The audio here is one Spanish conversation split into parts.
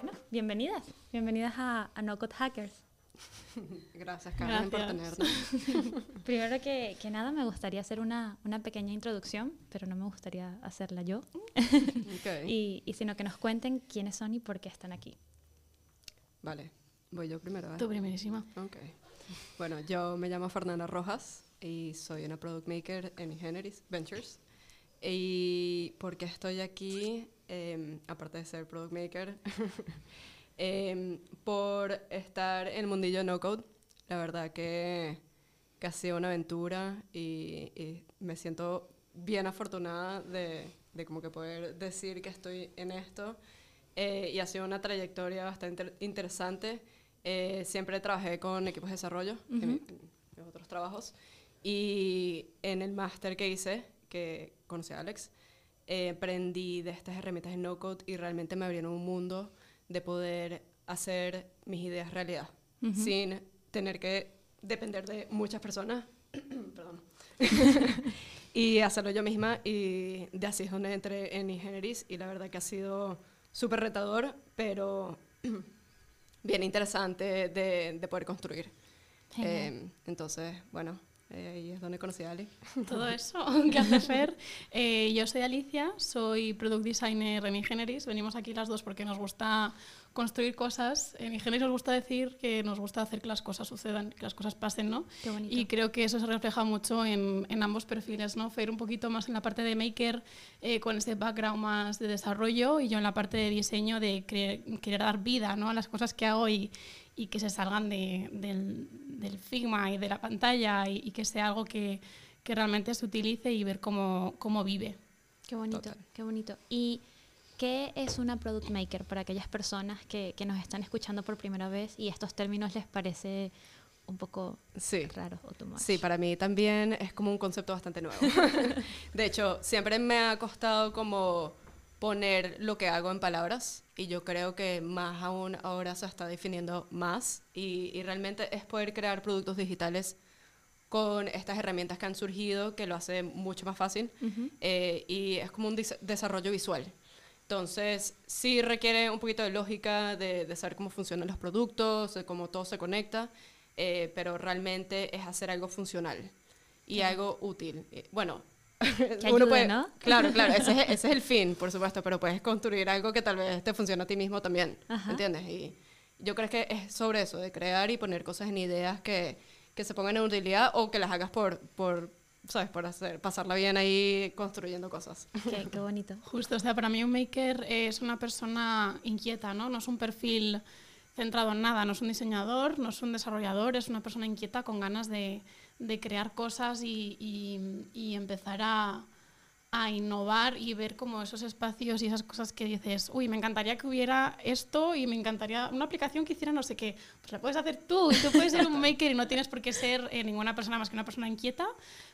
Bueno, bienvenidas. Bienvenidas a, a No Code Hackers. Gracias, Carmen, por Gracias. tenernos. Primero que, que nada, me gustaría hacer una, una pequeña introducción, pero no me gustaría hacerla yo, Ok, y, y sino que nos cuenten quiénes son y por qué están aquí. Vale, voy yo primero. ¿eh? Tú primerísima. Ok. Bueno, yo me llamo Fernanda Rojas y soy una product maker en Ingenieris Ventures. ¿Y por qué estoy aquí? Em, aparte de ser product maker, em, por estar en el mundillo no code. La verdad que, que ha sido una aventura y, y me siento bien afortunada de, de como que poder decir que estoy en esto. Eh, y ha sido una trayectoria bastante inter- interesante. Eh, siempre trabajé con equipos de desarrollo en, mi- en mis otros trabajos. Y en el máster que hice, que conocí a Alex, eh, aprendí de estas herramientas de no-code y realmente me abrieron un mundo de poder hacer mis ideas realidad, sin tener que depender de muchas personas. Perdón. y hacerlo yo misma y de así es donde entré en Ingenieris y la verdad que ha sido súper retador, pero bien interesante de, de poder construir. Eh, entonces, bueno, eh, ahí es donde conocí a Ali. Todo eso que hace Fer. Eh, yo soy Alicia, soy product designer en Ingenieris. Venimos aquí las dos porque nos gusta construir cosas. En Ingenieris nos gusta decir que nos gusta hacer que las cosas sucedan, que las cosas pasen, ¿no? Qué bonito. Y creo que eso se refleja mucho en, en ambos perfiles, ¿no? Fer un poquito más en la parte de maker, eh, con ese background más de desarrollo, y yo en la parte de diseño, de querer dar vida, ¿no? A las cosas que hago y, y que se salgan de- del, del Figma y de la pantalla y, y que sea algo que, que realmente se utilice y ver cómo, cómo vive. Qué bonito, Total. qué bonito. ¿Y qué es una product maker para aquellas personas que, que nos están escuchando por primera vez y estos términos les parece un poco Sí. raros o too much? Sí, para mí también es como un concepto bastante nuevo. de hecho, siempre me ha costado como poner lo que hago en palabras y yo creo que más aún ahora se está definiendo más y, y realmente es poder crear productos digitales con estas herramientas que han surgido que lo hace mucho más fácil eh, y es como un desarrollo visual. Entonces, sí requiere un poquito de lógica, de, de saber cómo funcionan los productos, de cómo todo se conecta, eh, pero realmente es hacer algo funcional y algo útil. Eh, bueno, ayude, ¿no? Claro, claro, ese es, ese es el fin, por supuesto, pero puedes construir algo que tal vez te funcione a ti mismo también, Ajá. ¿entiendes? Y yo creo que es sobre eso, de crear y poner cosas en ideas que, que se pongan en utilidad o que las hagas por, por ¿sabes? Por hacer, pasarla bien ahí construyendo cosas. Qué, qué bonito. Justo, o sea, para mí un maker es una persona inquieta, ¿no? No es un perfil centrado en nada, no es un diseñador, no es un desarrollador, es una persona inquieta con ganas de, de crear cosas y, y- empezar a, a innovar y ver como esos espacios y esas cosas que dices, uy, me encantaría que hubiera esto y me encantaría una aplicación que hiciera no sé qué. Pues la puedes hacer tú y tú puedes ser un maker y no tienes por qué ser eh, ninguna persona más que una persona inquieta,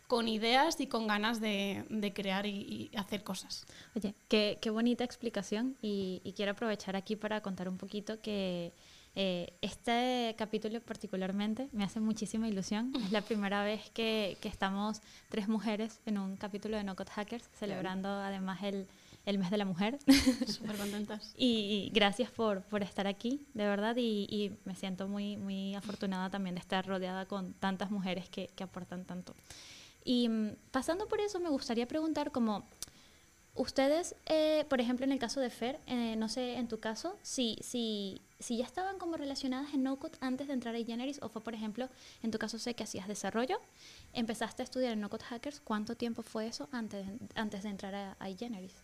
con ideas y con ganas de, de crear y- hacer cosas. Oye, qué, qué bonita explicación y quiero aprovechar aquí para contar un poquito que eh, este capítulo particularmente me hace muchísima ilusión. Es la primera vez que, que estamos tres mujeres en un capítulo de No Code Hackers, celebrando además el, el mes de la mujer. Súper contentas. Y, y gracias por, por estar aquí, de verdad, y, y me siento muy, muy afortunada también de estar rodeada con tantas mujeres que, que aportan tanto. Y mm, pasando por eso, me gustaría preguntar como, ustedes, eh, por ejemplo, en el caso de Fer, eh, no sé, en tu caso, si, si, si ya estaban como relacionadas en NoCode antes de entrar a Generis, o fue, por ejemplo, en tu caso sé que hacías desarrollo, empezaste a estudiar en NoCode Hackers, ¿cuánto tiempo fue eso antes, antes de entrar a, a Generis?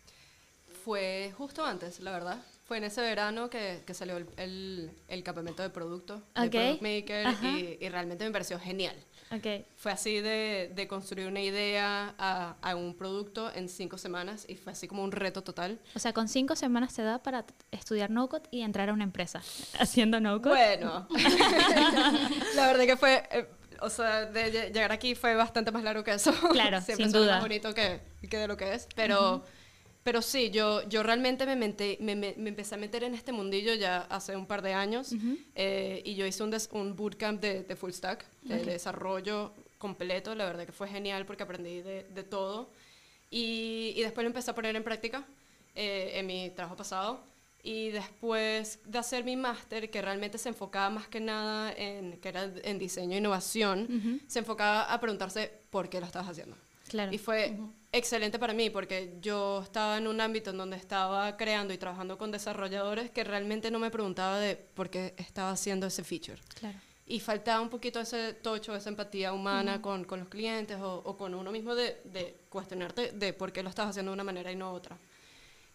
Fue justo antes, la verdad. Fue en ese verano que, que salió el, el, el campamento de producto, de Ok. Product Maker, y realmente me pareció genial. Ok, Fue así de, de construir una idea a, a un producto en cinco semanas y fue así como un reto total. O sea, con cinco semanas te da para estudiar no-code y entrar a una empresa haciendo no-code. Bueno, la verdad que fue, eh, o sea, de lle- llegar aquí fue bastante más largo que eso. Claro, Siempre sin duda. más bonito que, que de lo que es, pero, pero sí, yo, yo realmente me, menté- me, me- me empecé a meter en este mundillo ya hace un par de años eh, y yo hice un, des- un bootcamp de, de full stack, de, de desarrollo completo, la verdad que fue genial porque aprendí de, de todo. Y, y, después lo empecé a poner en práctica eh, en mi trabajo pasado. Y después de hacer mi máster, que realmente se enfocaba más que nada en, que era en diseño e innovación, se enfocaba a preguntarse por qué lo estabas haciendo. Claro. Y fue excelente para mí porque yo estaba en un ámbito en donde estaba creando y trabajando con desarrolladores que realmente no me preguntaba de por qué estaba haciendo ese feature. Claro. Y faltaba un poquito ese tocho, esa empatía humana con, con, los clientes o, o, con uno mismo de, de, cuestionarte de por qué lo estás haciendo de una manera y no otra.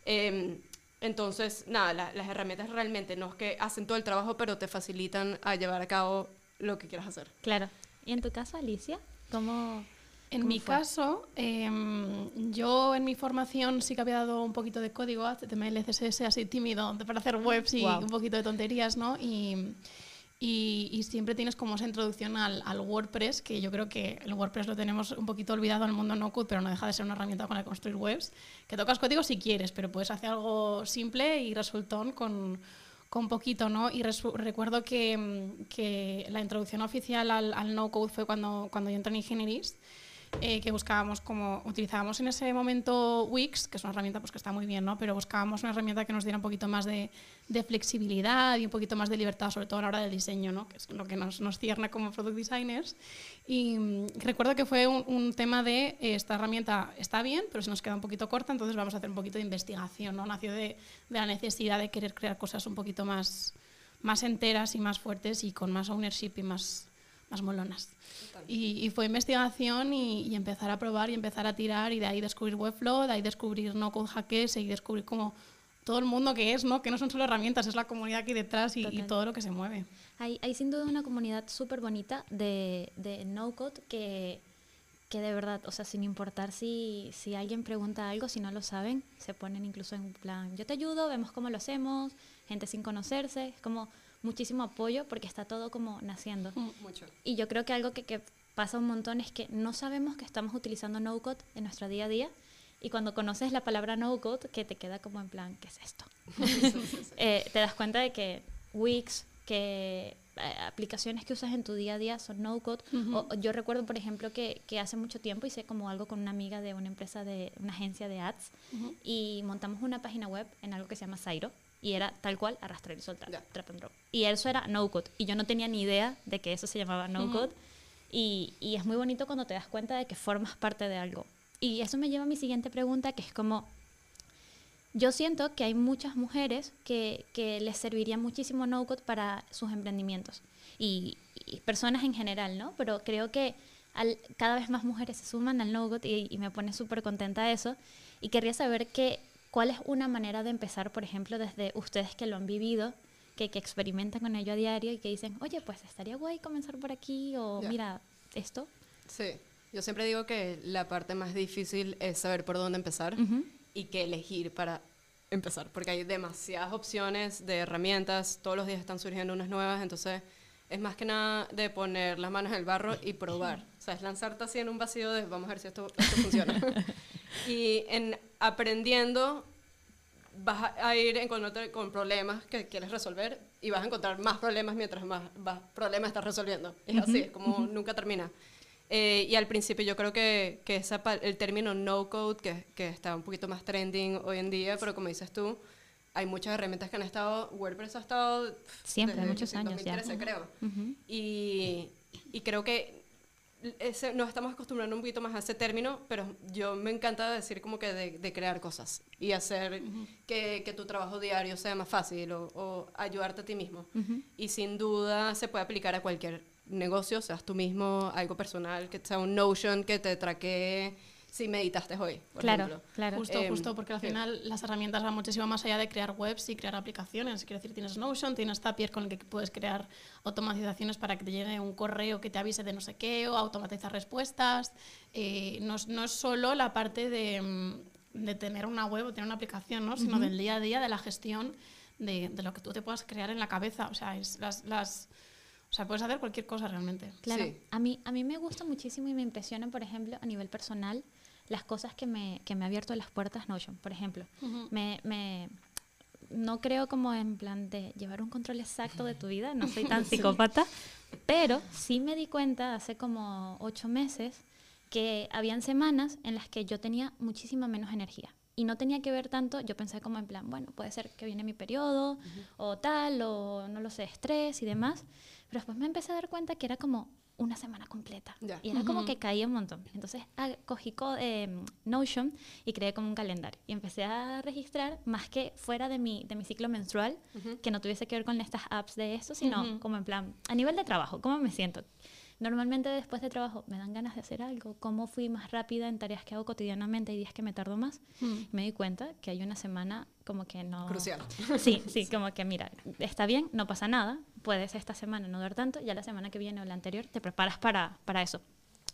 Eh, entonces, nada, la, las herramientas realmente no es que hacen todo el trabajo, pero te facilitan a llevar a cabo lo que quieras hacer. Claro. ¿Y en tu caso, Alicia? ¿Cómo, en mi fue? caso, eh, yo en mi formación sí que había dado un poquito de código HTML, CSS, así tímido, para hacer webs y wow. un poquito de tonterías, ¿no? Y, y, y, siempre tienes como esa introducción al, al, WordPress, que yo creo que el WordPress lo tenemos un poquito olvidado al mundo no code, pero no deja de ser una herramienta que construir webs, que tocas código si quieres, pero puedes hacer algo simple y resultón con, con poquito, ¿no? Y recuerdo que, que, la introducción oficial al, al no code fue cuando, cuando yo entré en Ingenieris, eh, que buscábamos como utilizábamos en ese momento Wix, que es una herramienta pues, que está muy bien, ¿no? pero buscábamos una herramienta que nos diera un poquito más de, de, flexibilidad y un poquito más de libertad, sobre todo a la hora del diseño, ¿no? que es lo que nos, nos cierne como product designers. Y mm, recuerdo que fue un, un tema de eh, esta herramienta está bien, pero se nos queda un poquito corta, entonces vamos a hacer un poquito de investigación. ¿no? Nació de, de la necesidad de querer crear cosas un poquito más, más enteras y más fuertes y con más ownership y más más molonas. Y, y, fue investigación y, y, empezar a probar y empezar a tirar y de ahí descubrir Webflow, de ahí descubrir no code hackers y descubrir como todo el mundo que es, ¿no? Que no son solo herramientas, es la comunidad aquí detrás y, y todo lo que se mueve. Hay, hay sin duda una comunidad súper bonita de, de no code que, que de verdad, o sea, sin importar si, si alguien pregunta algo, si no lo saben, se ponen incluso en plan, yo te ayudo, vemos cómo lo hacemos, gente sin conocerse, es como muchísimo apoyo porque está todo como naciendo. Mucho. Y yo creo que algo que, que, pasa un montón es que no sabemos que estamos utilizando no code en nuestro día a día. Y cuando conoces la palabra no code, que te queda como en plan, ¿qué es esto? eh, te das cuenta de que Wix, que eh, aplicaciones que usas en tu día a día son no code. Uh -huh. o, yo recuerdo, por ejemplo, que, que, hace mucho tiempo hice como algo con una amiga de una empresa de una agencia de ads uh -huh. y montamos una página web en algo que se llama Zairo y era tal cual arrastrar y soltar, yeah. trap and drop. Y eso era no code y yo no tenía ni idea de que eso se llamaba no uh -huh. code y, y es muy bonito cuando te das cuenta de que formas parte de algo. Y eso me lleva a mi siguiente pregunta, que es como, yo siento que hay muchas mujeres que, que les serviría muchísimo no code para sus emprendimientos y, y, personas en general, ¿no? Pero creo que al, cada vez más mujeres se suman al no code y, y me pone súper contenta eso. Y querría saber que, cuál es una manera de empezar, por ejemplo, desde ustedes que lo han vivido, que, que experimentan con ello a diario y que dicen, oye, pues estaría guay comenzar por aquí o yeah. mira esto. Sí, yo siempre digo que la parte más difícil es saber por dónde empezar. Uh -huh y qué elegir para empezar, porque hay demasiadas opciones de herramientas, todos los días están surgiendo unas nuevas, entonces es más que nada de poner las manos en el barro y probar, o sea, es lanzarte así en un vacío de vamos a ver si esto, esto funciona. y en aprendiendo vas a ir encontrándote con problemas que quieres resolver y vas a encontrar más problemas mientras más, más problemas estás resolviendo. Es uh -huh. así, es como uh -huh. nunca termina. Eh, y al principio yo creo que, que esa, el término no code, que, que, está un poquito más trending hoy en día, pero como dices tú, hay muchas herramientas que han estado, WordPress ha estado siempre, desde muchos años 2013, ya. creo. Uh -huh. y, y creo que ese, nos estamos acostumbrando un poquito más a ese término, pero yo me encanta decir como que de, de crear cosas y hacer uh -huh. que, que, tu trabajo diario sea más fácil o, o ayudarte a ti mismo. Uh -huh. Y sin duda se puede aplicar a cualquier negocio, seas tú mismo, algo personal, que sea un Notion que te traquee si meditaste hoy, por claro, ejemplo. Claro, Justo, eh, justo, porque al final las herramientas van muchísimo más allá de crear webs y crear aplicaciones. Quiero decir, tienes Notion, tienes Zapier con el que puedes crear automatizaciones para que te llegue un correo que te avise de no sé qué o automatizar respuestas. Eh, no, no, es solo la parte de, mm, de, tener una web o tener una aplicación, ¿no? sino uh -huh. del día a día, de la gestión de, de, lo que tú te puedas crear en la cabeza. O sea, es las, las o sea, puedes hacer cualquier cosa realmente. Claro. Sí. A, mí, a mí me gusta muchísimo y me impresiona, por ejemplo, a nivel personal, las cosas que me, que me ha abierto las puertas Notion. Por ejemplo, uh -huh. me, me, no creo como en plan de llevar un control exacto de tu vida, no soy tan psicópata, pero sí me di cuenta hace como ocho meses que habían semanas en las que yo tenía muchísima menos energía. Y no tenía que ver tanto, yo pensé como en plan, bueno, puede ser que viene mi periodo o tal, o no lo sé, estrés y demás. Pero después me empecé a dar cuenta que era como una semana completa. Ya. Y era como Ujú. que caía un montón. Entonces ah, cogí co- em, Notion y creé como un calendario. Y empecé a registrar más que fuera de mi, de mi ciclo menstrual, que no tuviese que ver con estas apps de esto, sino Ujú. como en plan, a nivel de trabajo, ¿cómo me siento? Normalmente después de trabajo me dan ganas de hacer algo, cómo fui más rápida en tareas que hago cotidianamente y días que me tardo más. Mm. Y me di cuenta que hay una semana como que no... Crucial. Sí, sí, como que mira, está bien, no pasa nada, puedes esta semana no dar tanto, ya la semana que viene o la anterior te preparas para, para eso.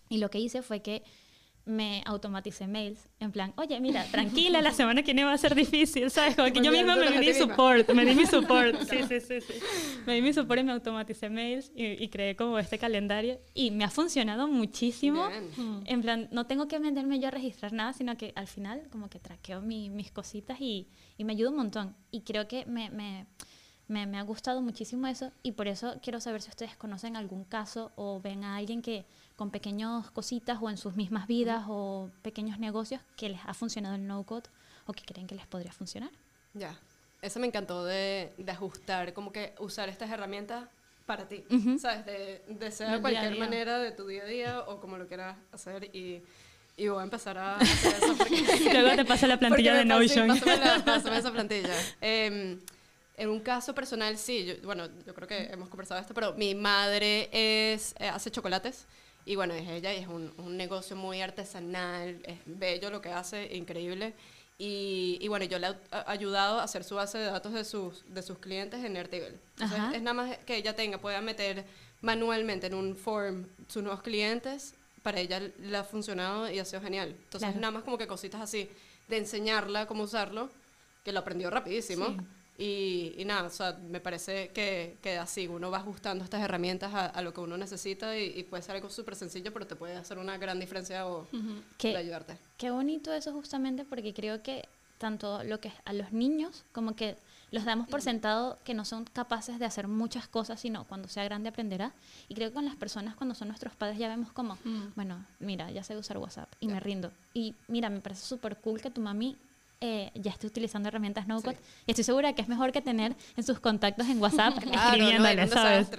Y lo que hice fue que me automaticé mails en plan, oye, mira, tranquila, la semana que viene va a ser difícil, ¿sabes? Como que yo misma me di misma. support, me di mi support, sí, sí, sí, sí. Me di mi support y me automaticé mails y, y creé como este calendario y me ha funcionado muchísimo. Bien. Mm. En plan, no tengo que meterme yo a registrar nada, sino que al final como que traqueo mi- mis cositas y, y me ayuda un montón. Y creo que me, me, me, me ha gustado muchísimo eso y por eso quiero saber si ustedes conocen algún caso o ven a alguien que con pequeñas cositas o en sus mismas vidas o pequeños negocios que les ha funcionado el no-code o que creen que les podría funcionar. Ya. Eso me encantó de, de ajustar, como que usar estas herramientas para ti, Ujú. ¿sabes? De, de Del de cualquier día manera de tu día a día o como lo quieras hacer y, y voy a empezar a hacer eso porque... Luego te paso la plantilla de Notion. pásame, pásame esa plantilla. Em, en un caso personal, sí, yo- bueno, yo creo que hemos conversado esto, pero mi madre es, eh, hace chocolates y bueno, es ella y es un, un negocio muy artesanal, es bello lo que hace, increíble. Y, y bueno, yo le he ayudado a hacer su base de datos de sus, de sus clientes en Airtable. Entonces, Ajá. es nada más que ella tenga, pueda meter manualmente en un form sus nuevos clientes, para ella le ha funcionado y ha sido genial. Entonces, Claro. nada más como que cositas así, de enseñarla cómo usarlo, que lo aprendió rapidísimo. Sí. Y, y nada, o sea, me parece que, que así uno va ajustando estas herramientas a, a lo que uno necesita y, y puede ser algo súper sencillo, pero te puede hacer una gran diferencia o. Que- de ayudarte. Qué bonito eso justamente porque creo que tanto lo que a los niños como que los damos por sentado que no son capaces de hacer muchas cosas, sino cuando sea grande aprenderá. Y creo que con las personas cuando son nuestros padres ya vemos como, Mm. bueno, mira, ya sé usar WhatsApp y me rindo. Y mira, me parece súper cool que tu mami eh, ya esté utilizando herramientas no code. Sí. Y estoy segura que es mejor que tener en sus contactos en WhatsApp Claro, no, escribiéndole, un ¿sabes?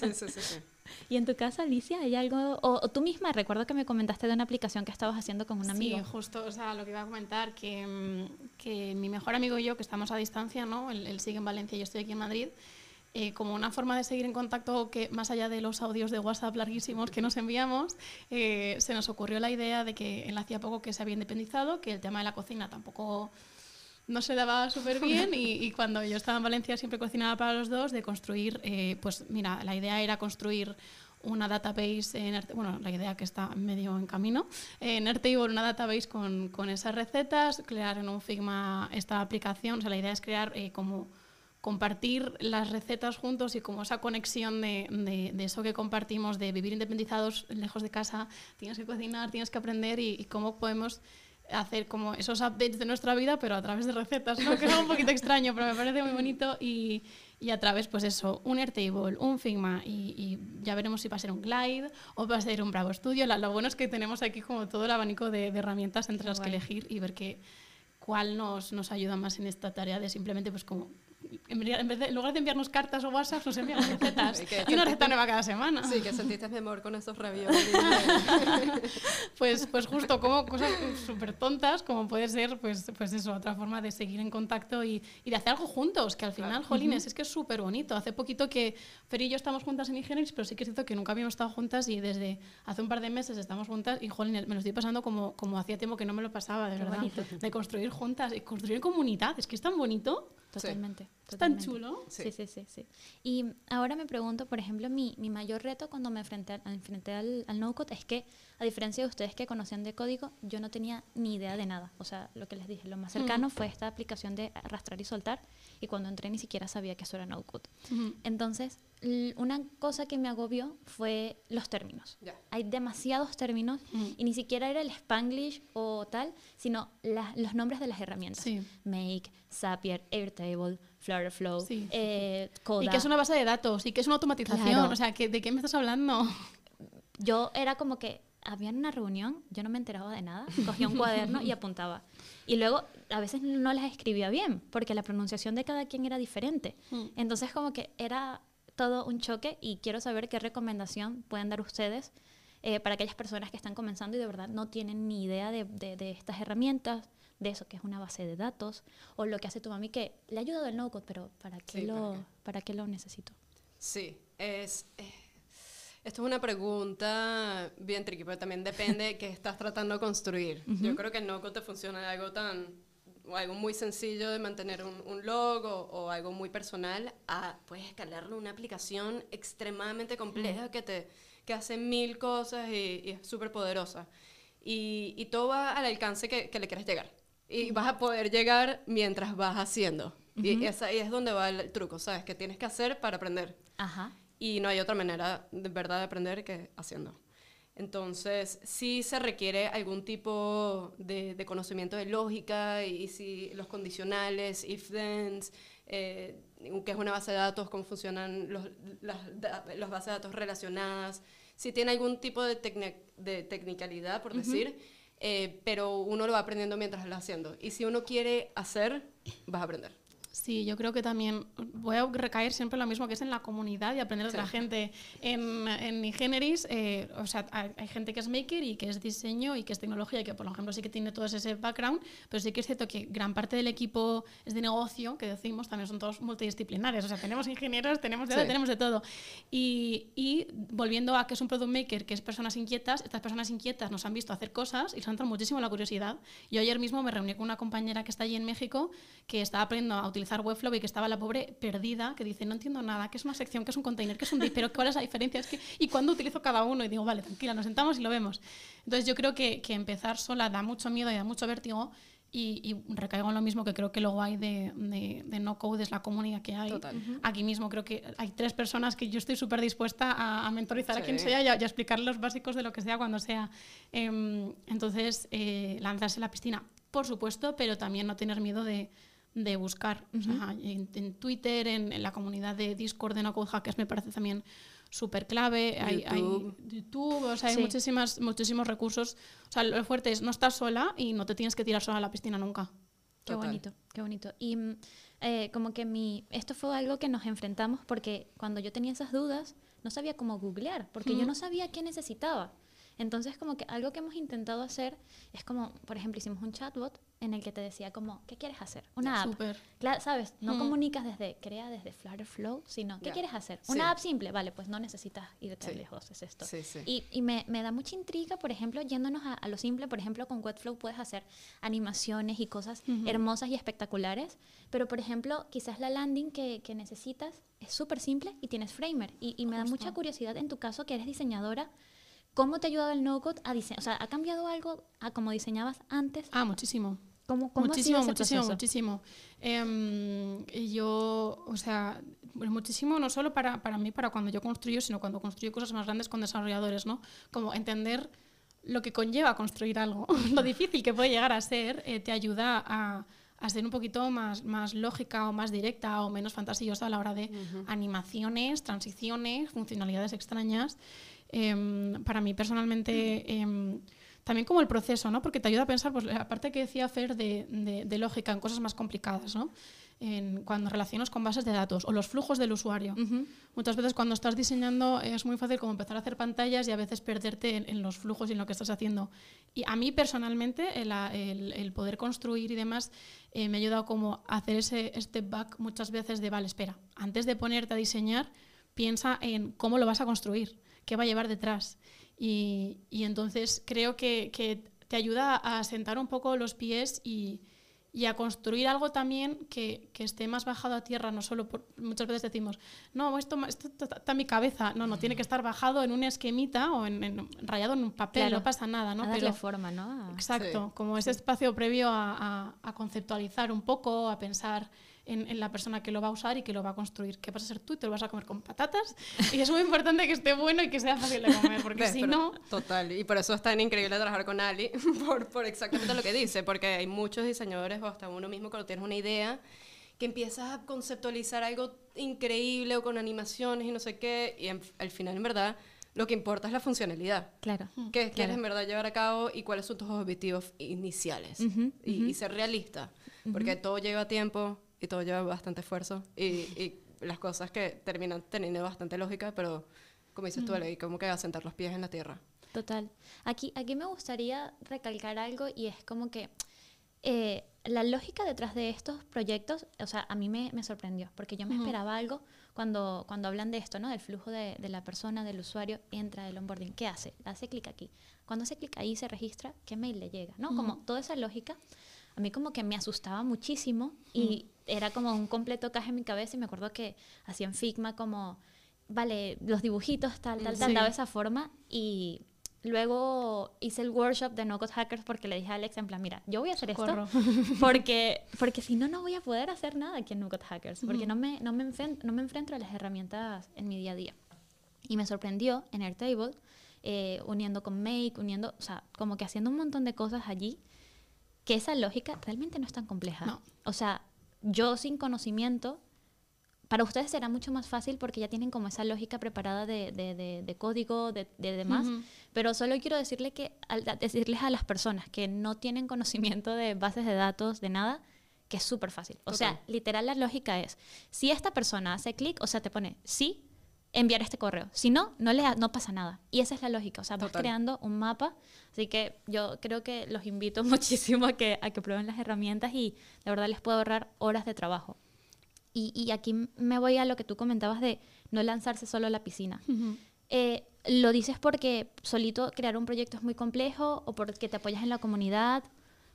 sí, sí, sí. Y en tu casa, Alicia, ¿hay algo? O, o tú misma, recuerdo que me comentaste de una aplicación que estabas haciendo con un amigo. Sí, justo, o sea, lo que iba a comentar, que, mm, que mi mejor amigo y yo, que estamos a distancia, ¿no? Él, él sigue en Valencia y yo estoy aquí en Madrid, eh, como una forma de seguir en contacto que más allá de los audios de WhatsApp larguísimos que nos enviamos, eh, se nos ocurrió la idea de que él hacía poco que se había independizado, que el tema de la cocina tampoco no se daba súper bien y, cuando yo estaba en Valencia siempre cocinaba para los dos, de construir, eh, pues mira, la idea era construir una database en bueno, la idea que está medio en camino, en Airtable una database con, con esas recetas, crear en un Figma esta aplicación, o sea, la idea es crear como compartir las recetas juntos y como esa conexión de, de- de eso que compartimos, de vivir independizados lejos de casa, tienes que cocinar, tienes que aprender y, y cómo podemos hacer como esos updates de nuestra vida, pero a través de recetas, ¿no? que es un poquito extraño, pero me parece muy bonito y, y a través, pues eso, un Airtable, un Figma y, y ya veremos si va a ser un Glide o va a ser un Bravo Studio. La- lo bueno es que tenemos aquí como todo el abanico de, de herramientas entre las que elegir y ver qué, cuál nos, nos ayuda más en esta tarea de simplemente pues como en vez de- en, lugar de enviarnos cartas o WhatsApp nos enviamos recetas Y una receta nueva cada semana Sí, que sentiste mi amor con esos raviolis. pues, pues justo como cosas súper tontas como puede ser pues, pues eso, otra forma de seguir en contacto y, y de hacer algo juntos, que al final, Claro. jolines, es que es súper bonito. Hace poquito que Fer y yo estamos juntas en Ingenieris, pero sí que es cierto que nunca habíamos estado juntas y desde hace un par de meses estamos juntas y jolines, me lo estoy pasando como, como hacía tiempo que no me lo pasaba, de Qué verdad. bonito. De construir juntas y construir comunidad, es que es tan bonito, Totalmente. es tan chulo. Sí, sí, sí, sí. Y ahora me pregunto, por ejemplo, mi, mi mayor reto cuando me enfrenté, al- enfrenté al, al no-code es que, a diferencia de ustedes que conocían de código, yo no tenía ni idea de nada. O sea, lo que les dije, lo más cercano fue esta aplicación de arrastrar y soltar, y cuando entré ni siquiera sabía que eso era no-code. Entonces, una cosa que me agobió fue los términos. Ya. Hay demasiados términos Mm. y ni siquiera era el Spanglish o tal, sino la- los nombres de las herramientas. Sí. Make, Zapier, Airtable, Flutterflow, Sí. eh, Coda. Y que es una base de datos, y que es una automatización. Claro. O sea, que, ¿de qué me estás hablando? Yo era como que había una reunión, yo no me enteraba de nada, cogía un cuaderno y apuntaba. Y luego a veces no las escribía bien, porque la pronunciación de cada quien era diferente. Mm. Entonces como que era todo un choque y quiero saber qué recomendación pueden dar ustedes eh, para aquellas personas que están comenzando y de verdad no tienen ni idea de, de- de estas herramientas, de eso que es una base de datos, o lo que hace tu mami que le ha ayudado el no-code, pero ¿para qué, Sí, ¿para lo, qué? ¿para qué lo necesito? Sí, es, eh, esto es una pregunta bien tricky, pero también depende de qué estás tratando de construir. Yo creo que no te funciona algo tan, o algo muy sencillo de mantener un, un log o, algo muy personal, a puedes escalarlo a una aplicación extremadamente compleja que te que hace mil cosas y, y es súper poderosa. Y, y todo va al alcance que, que le quieres llegar. Y vas a poder llegar mientras vas haciendo. Y esa- ahí es donde va el truco, ¿sabes? Que tienes que hacer para aprender. Ajá. Y no hay otra manera de verdad de aprender que haciendo. Entonces, sí se requiere algún tipo de, de conocimiento de lógica y, si los condicionales, if thens, eh, que es una base de datos, cómo funcionan los, las, da- las bases de datos relacionadas, si tiene algún tipo de, tecni- de tecnicalidad, por decir, eh, pero uno lo va aprendiendo mientras lo va haciendo. Y si uno quiere hacer, vas a aprender. Sí, yo creo que también voy a recaer siempre en lo mismo que es en la comunidad y aprender de otra gente. En, en Igeneris, eh, o sea, hay, hay gente que es maker y que es diseño y que es tecnología y que, por ejemplo, sí que tiene todo ese background, pero sí que es cierto que gran parte del equipo es de negocio, que decimos, también son todos multidisciplinares. O sea, tenemos ingenieros, tenemos de, Sí. tenemos de todo. Y, y volviendo a que es un product maker, que es personas inquietas, estas personas inquietas nos han visto hacer cosas y les ha entrado muchísimo la curiosidad. Yo ayer mismo me reuní con una compañera que está allí en México que estaba aprendiendo a utilizar Webflow y que estaba la pobre perdida, que dice, no entiendo nada, qué es una sección, qué es un container, qué es un div, pero cuál es la diferencia, es que, y cuándo utilizo cada uno. Y digo, vale, tranquila, nos sentamos y lo vemos. Entonces yo creo que, que empezar sola da mucho miedo y da mucho vértigo. Y, y recaigo en lo mismo que creo que lo guay de, de, de No Code es la comunidad que hay. Total. Aquí mismo creo que hay tres personas que yo estoy súper dispuesta a, a mentorizar a quien Sí. sea y a, y a explicar los básicos de lo que sea cuando sea. Em, entonces, eh, lanzarse a la piscina, por supuesto, pero también no tener miedo de, de buscar. O sea, en, en Twitter, en, en la comunidad de Discord de No Code Hackers me parece también súper clave. Hay, hay YouTube. YouTube, o sea, hay muchísimas, muchísimos recursos. O sea, lo fuerte es no estás sola y no te tienes que tirar sola a la piscina nunca. Qué Total. bonito, qué bonito. Y mm, eh, como que mi, esto fue algo que nos enfrentamos porque cuando yo tenía esas dudas no sabía cómo googlear, porque yo no sabía qué necesitaba. Entonces como que algo que hemos intentado hacer es como, por ejemplo, hicimos un chatbot en el que te decía como, ¿qué quieres hacer? Una app. Claro, ¿sabes? No Mm. comunicas desde, crea desde Flutterflow, sino, ¿qué Ya. quieres hacer? Sí. Una app simple, vale, pues no necesitas ir tan Sí. lejos, es esto. Sí, sí. Y, y me, me da mucha intriga, por ejemplo, yéndonos a, a lo simple, por ejemplo, con Webflow puedes hacer animaciones y cosas hermosas y espectaculares, pero por ejemplo, quizás la landing que, que necesitas es súper simple y tienes Framer. Y, y me da mucha Justo. curiosidad en tu caso, que eres diseñadora, ¿cómo te ha ayudado el no-code a diseñar? O sea, ¿ha cambiado algo a cómo diseñabas antes? Ah, muchísimo. ¿Cómo, cómo muchísimo, ha sido ese muchísimo, proceso? muchísimo. Y yo, o sea, pues muchísimo no solo para, para mí, para cuando yo construyo, sino cuando construyo cosas más grandes con desarrolladores, ¿no? Como entender lo que conlleva construir algo, lo difícil que puede llegar a ser, eh, te ayuda a, a ser un poquito más, más lógica o más directa o menos fantasiosa a la hora de animaciones, transiciones, funcionalidades extrañas. Em, para mí personalmente, em, también como el proceso, ¿no? Porque te ayuda a pensar, pues la parte que decía Fer de, de- de lógica en cosas más complicadas, ¿no? En, cuando relacionas con bases de datos o los flujos del usuario. Ujú. Muchas veces cuando estás diseñando es muy fácil como empezar a hacer pantallas y a veces perderte en, en los flujos y en lo que estás haciendo. Y a mí personalmente el, el- el poder construir y demás eh, me ha ayudado como a hacer ese step back muchas veces de, vale, espera, antes de ponerte a diseñar, piensa en cómo lo vas a construir, qué va a llevar detrás. Y, y entonces creo que, que te ayuda a sentar un poco los pies y, y a construir algo también que, que esté más bajado a tierra, no solo por, muchas veces decimos, no, esto, esto está en mi cabeza, no, no, tiene que estar bajado en un esquemita o en, en- rayado en un papel, Claro. no pasa nada, ¿no? A darle Pero, forma, ¿no? Exacto, Sí, como ese espacio previo a, a- a conceptualizar un poco, a pensar en, en, la persona que lo va a usar y que lo va a construir. Que vas a ser tú y te lo vas a comer con patatas. Y es muy importante que esté bueno y que sea fácil de comer, porque si no... Total, y por eso es tan increíble trabajar con Ali, por, por exactamente lo que dice, porque hay muchos diseñadores o hasta uno mismo cuando tienes una idea que empiezas a conceptualizar algo increíble o con animaciones y no sé qué, y al final en verdad lo que importa es la funcionalidad. Claro. ¿Qué quieres en verdad llevar a cabo y cuáles son tus objetivos iniciales? y, ser realista, porque todo lleva tiempo y todo lleva bastante esfuerzo y, y las cosas que terminan teniendo bastante lógica, pero como dices tú, Ale, como que a sentar los pies en la tierra. Total. Aquí, aquí me gustaría recalcar algo y es como que eh, la lógica detrás de estos proyectos, o sea, a mí me, me sorprendió, porque yo me esperaba algo cuando, cuando hablan de esto, ¿no? Del flujo de, de, la persona, del usuario, entra del onboarding. ¿Qué hace? Hace clic aquí. Cuando hace clic ahí se registra, ¿qué mail le llega? ¿No? Como toda esa lógica, a mí como que me asustaba muchísimo y era como un completo caje en mi cabeza y me acuerdo que hacía en Figma como, vale, los dibujitos, tal, tal, tal, daba esa forma y Luego hice el workshop de No Code Hackers porque le dije a Alex en plan, mira, yo voy a hacer esto porque, porque si no, no voy a poder hacer nada aquí en No Code Hackers, porque no, me, no, me enfrento, no me enfrento a las herramientas en mi día a día. Y me sorprendió en Airtable, eh, uniendo con Make, uniendo, o sea, como que haciendo un montón de cosas allí, que esa lógica realmente no es tan compleja. O sea, yo sin conocimiento para ustedes será mucho más fácil porque ya tienen como esa lógica preparada de, de, de, código, de, demás, pero solo quiero decirle que, al, decirles a las personas que no tienen conocimiento de bases de datos, de nada, que es súper fácil. O sea, literal la lógica es, si esta persona hace clic, o sea, te pone sí, enviar este correo. Si no, no, le, no pasa nada. Y esa es la lógica. O sea, vas creando un mapa. Así que yo creo que los invito muchísimo a que, a que prueben las herramientas y de verdad les puedo ahorrar horas de trabajo. Y, aquí me voy a lo que tú comentabas de no lanzarse solo a la piscina. Eh, ¿Lo dices porque solito crear un proyecto es muy complejo o porque te apoyas en la comunidad?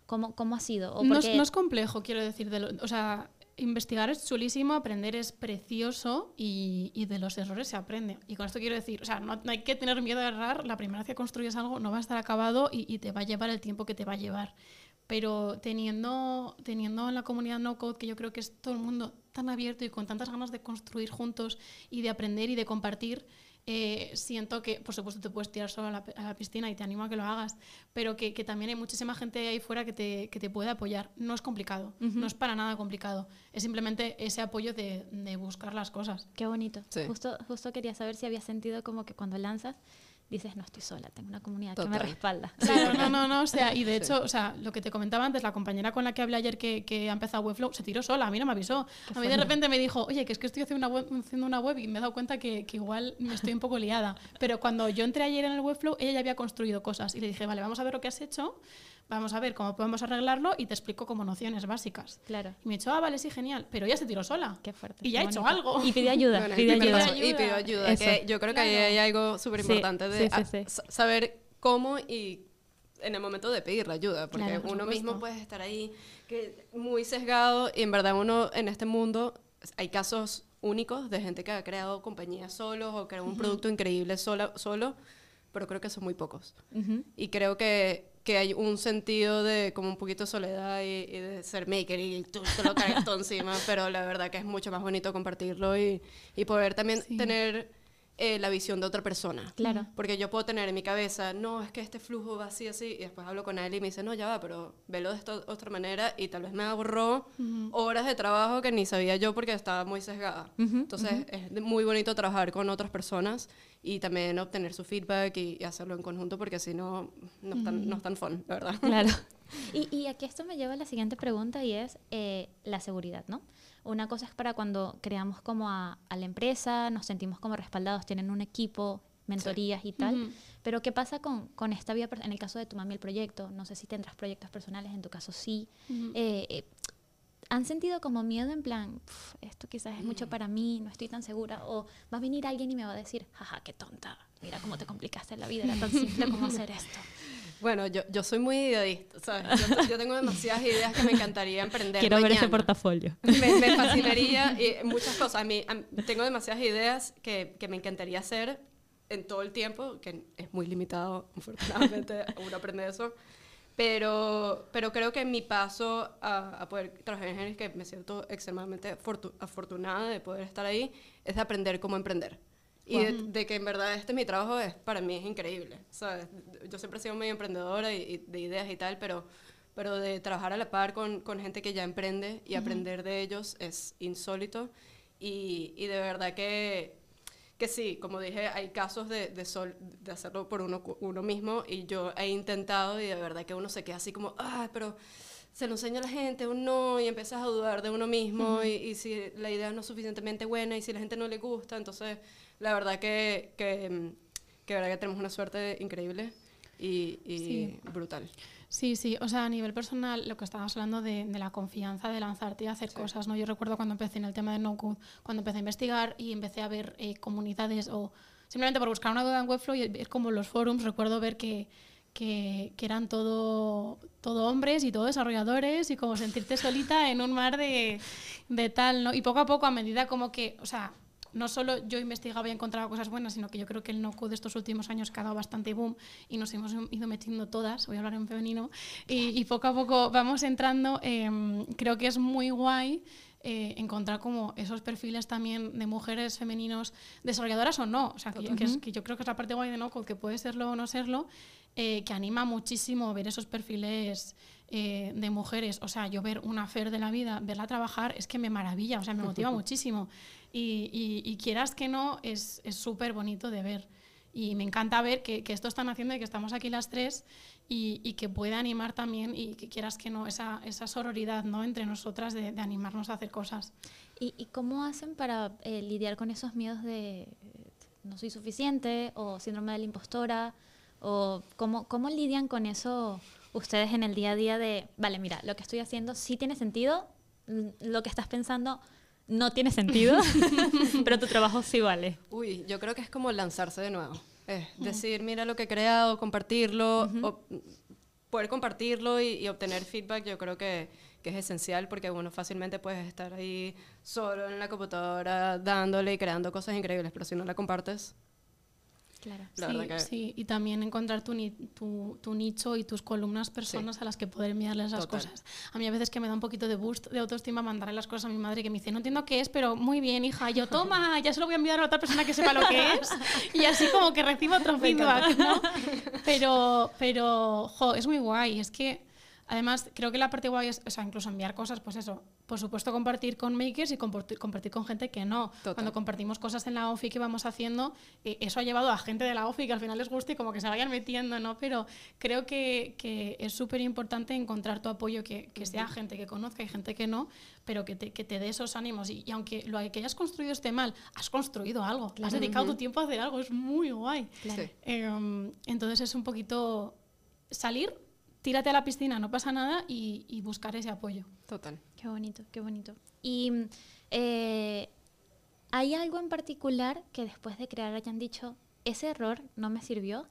¿Cómo, cómo ha sido? ¿O no, es, no, es, complejo, quiero decir. De o sea, investigar es chulísimo, aprender es precioso y, de los errores se aprende. Y con esto quiero decir, o sea, no, no, hay que tener miedo a errar. La primera vez que construyes algo no va a estar acabado y, y te va a llevar el tiempo que te va a llevar pero teniendo, teniendo en la comunidad no code, que yo creo que es todo el mundo tan abierto y con tantas ganas de construir juntos y de aprender y de compartir, eh, siento que, por supuesto, te puedes tirar solo a la, piscina y te animo a que lo hagas, pero que, que, también hay muchísima gente ahí fuera que te, que te puede apoyar. No es complicado, no es para nada complicado. Es simplemente ese apoyo de, de buscar las cosas. Qué bonito. Justo, justo quería saber si había sentido como que cuando lanzas dices, no estoy sola, tengo una comunidad que me respalda. Claro, no, no, no, o sea, y de hecho, o sea, lo que te comentaba antes, la compañera con la que hablé ayer que, que ha empezado Webflow, se tiró sola, a mí no me avisó. a mí de repente me dijo, oye, que es que estoy haciendo una web, haciendo una web y me he dado cuenta que, que, igual me estoy un poco liada. Pero cuando yo entré ayer en el Webflow, ella ya había construido cosas y le dije, vale, vamos a ver lo que has hecho vamos a ver cómo podemos arreglarlo y te explico como nociones básicas. Claro. Y me dicho, ah, vale, sí, genial, pero ya se tiró sola. Qué fuerte. Y ya ha hecho algo. Y pide ayuda. pide ayuda. Y pidió ayuda. Que yo creo que ahí hay algo súper importante de saber cómo y en el momento de pedir la ayuda, porque uno mismo puede estar ahí que muy sesgado y en verdad uno en este mundo hay casos únicos de gente que ha creado compañías solos o creado un producto increíble solo, solo, pero creo que son muy pocos. Y creo que que hay un sentido de como un poquito de soledad y, de ser maker y tú te lo caes todo encima, pero la verdad que es mucho más bonito compartirlo y, y poder también tener eh, la visión de otra persona. Claro. Porque yo puedo tener en mi cabeza, no, es que este flujo va así, así, y después hablo con él y me dice, no, ya va, pero velo de esta otra manera y tal vez me ahorró horas de trabajo que ni sabía yo porque estaba muy sesgada. Entonces es muy bonito trabajar con otras personas y también obtener su feedback y, hacerlo en conjunto porque si no, no es tan, no es tan fun, la verdad. Claro. Y, y, aquí esto me lleva a la siguiente pregunta y es eh, la seguridad, ¿no? Una cosa es para cuando creamos como a, la empresa, nos sentimos como respaldados, tienen un equipo, mentorías y tal. Pero ¿qué pasa con, con esta vía, en el caso de tu mami, el proyecto? No sé si tendrás proyectos personales, en tu caso sí. Eh, eh, ¿Han sentido como miedo en plan, esto quizás es mucho para mí, no estoy tan segura? O va a venir alguien y me va a decir, jaja, qué tonta, mira cómo te complicaste la vida, era tan simple como hacer esto. Bueno, yo, yo soy muy idealista, ¿sabes? Yo, yo, tengo demasiadas ideas que me encantaría emprender Quiero ver ese portafolio. Me, me fascinaría y muchas cosas. A mí, tengo demasiadas ideas que, que me encantaría hacer en todo el tiempo, que es muy limitado, afortunadamente, uno aprende eso. Pero, pero creo que mi paso a, a poder trabajar en Génesis, que me siento extremadamente afortu- afortunada de poder estar ahí, es de aprender cómo emprender. Y de, de que en verdad este mi trabajo es para mí es increíble. ¿sabes? Yo siempre he sido muy emprendedora y, y de ideas y tal, pero, pero de trabajar a la par con, con gente que ya emprende y aprender de ellos es insólito. Y, y de verdad que, que sí, como dije, hay casos de, de, sol- de hacerlo por uno, uno mismo y yo he intentado y de verdad que uno se queda así como, ah, pero se lo enseña a la gente, uno no, y empiezas a dudar de uno mismo y, y si la idea no es suficientemente buena y si la gente no le gusta, entonces la verdad que, que, mm, que, verdad que tenemos una suerte increíble y, y Sí. brutal. Sí, sí, o sea, a nivel personal, lo que estábamos hablando de, de la confianza de lanzarte y hacer cosas, ¿no? Yo recuerdo cuando empecé en el tema de no code, cuando empecé a investigar y empecé a ver eh, comunidades o simplemente por buscar una duda en Webflow y ver como los forums, recuerdo ver que, que, que eran todo, todo hombres y todo desarrolladores y como sentirte solita en un mar de, de tal, ¿no? Y poco a poco, a medida como que, o sea, no solo yo investigaba y encontraba cosas buenas, sino que yo creo que el no-code de estos últimos años que ha dado bastante boom y nos hemos ido metiendo todas, voy a hablar en femenino, y, y poco a poco vamos entrando. em, creo que es muy guay eh, encontrar como esos perfiles también de mujeres femeninos desarrolladoras o no. O sea, que, es- que yo creo que es la parte guay de no-code, que puede serlo o no serlo, eh, que anima muchísimo ver esos perfiles eh, de mujeres. O sea, yo ver una Fer de la vida, verla trabajar, es que me maravilla, o sea, me motiva muchísimo. Y, y- y quieras que no, es súper bonito de ver. Y me encanta ver que, que esto están haciendo y que estamos aquí las tres y, y que puede animar también y que quieras que no, esa, esa sororidad ¿no? entre nosotras de, de animarnos a hacer cosas. ¿Y, y cómo hacen para eh, lidiar con esos miedos de no soy suficiente o síndrome de la impostora? ¿O cómo, cómo lidian con eso ustedes en el día a día de, vale, mira, lo que estoy haciendo sí tiene sentido, l- lo que estás pensando no tiene sentido, pero tu trabajo sí vale? Uy, yo creo que es como lanzarse de nuevo. Es decir, mira lo que he creado, compartirlo, o- poder compartirlo y, y obtener feedback, yo creo que, que es esencial porque uno fácilmente puedes estar ahí solo en la computadora dándole y creando cosas increíbles, pero si no la compartes, Claro. la sí, verdad que sí, y también encontrar tu, ni- tu, tu nicho y tus columnas personas a las que poder enviarles las Total. cosas. A mí a veces que me da un poquito de boost de autoestima mandarle las cosas a mi madre que me dice, no entiendo qué es, pero muy bien, hija. Y yo, toma, ya se lo voy a enviar a otra persona que sepa lo que es. Y así como que recibo otro feedback, ¿no? Pero, pero, jo, es muy guay. Es que, además, creo que la parte guay es, o sea, incluso enviar cosas, pues eso, por supuesto compartir con makers y compartir, compartir con gente que no. Total. Cuando compartimos cosas en la OFI que vamos haciendo, eh, eso ha llevado a gente de la OFI que al final les guste y como que se vayan metiendo, ¿no? Pero creo que, que es súper importante encontrar tu apoyo, que, que sea gente que conozca y gente que no, pero que te, que te dé esos ánimos. Y, y aunque lo que hayas construido esté mal, has construido algo, has dedicado tu tiempo a hacer algo, es muy guay. Claro. Sí. Eh, entonces es un poquito salir, tírate a la piscina, no pasa nada y, y buscar ese apoyo. total. Qué bonito, qué bonito. Y eh, ¿hay algo en particular que después de crear hayan dicho, ese error no me sirvió,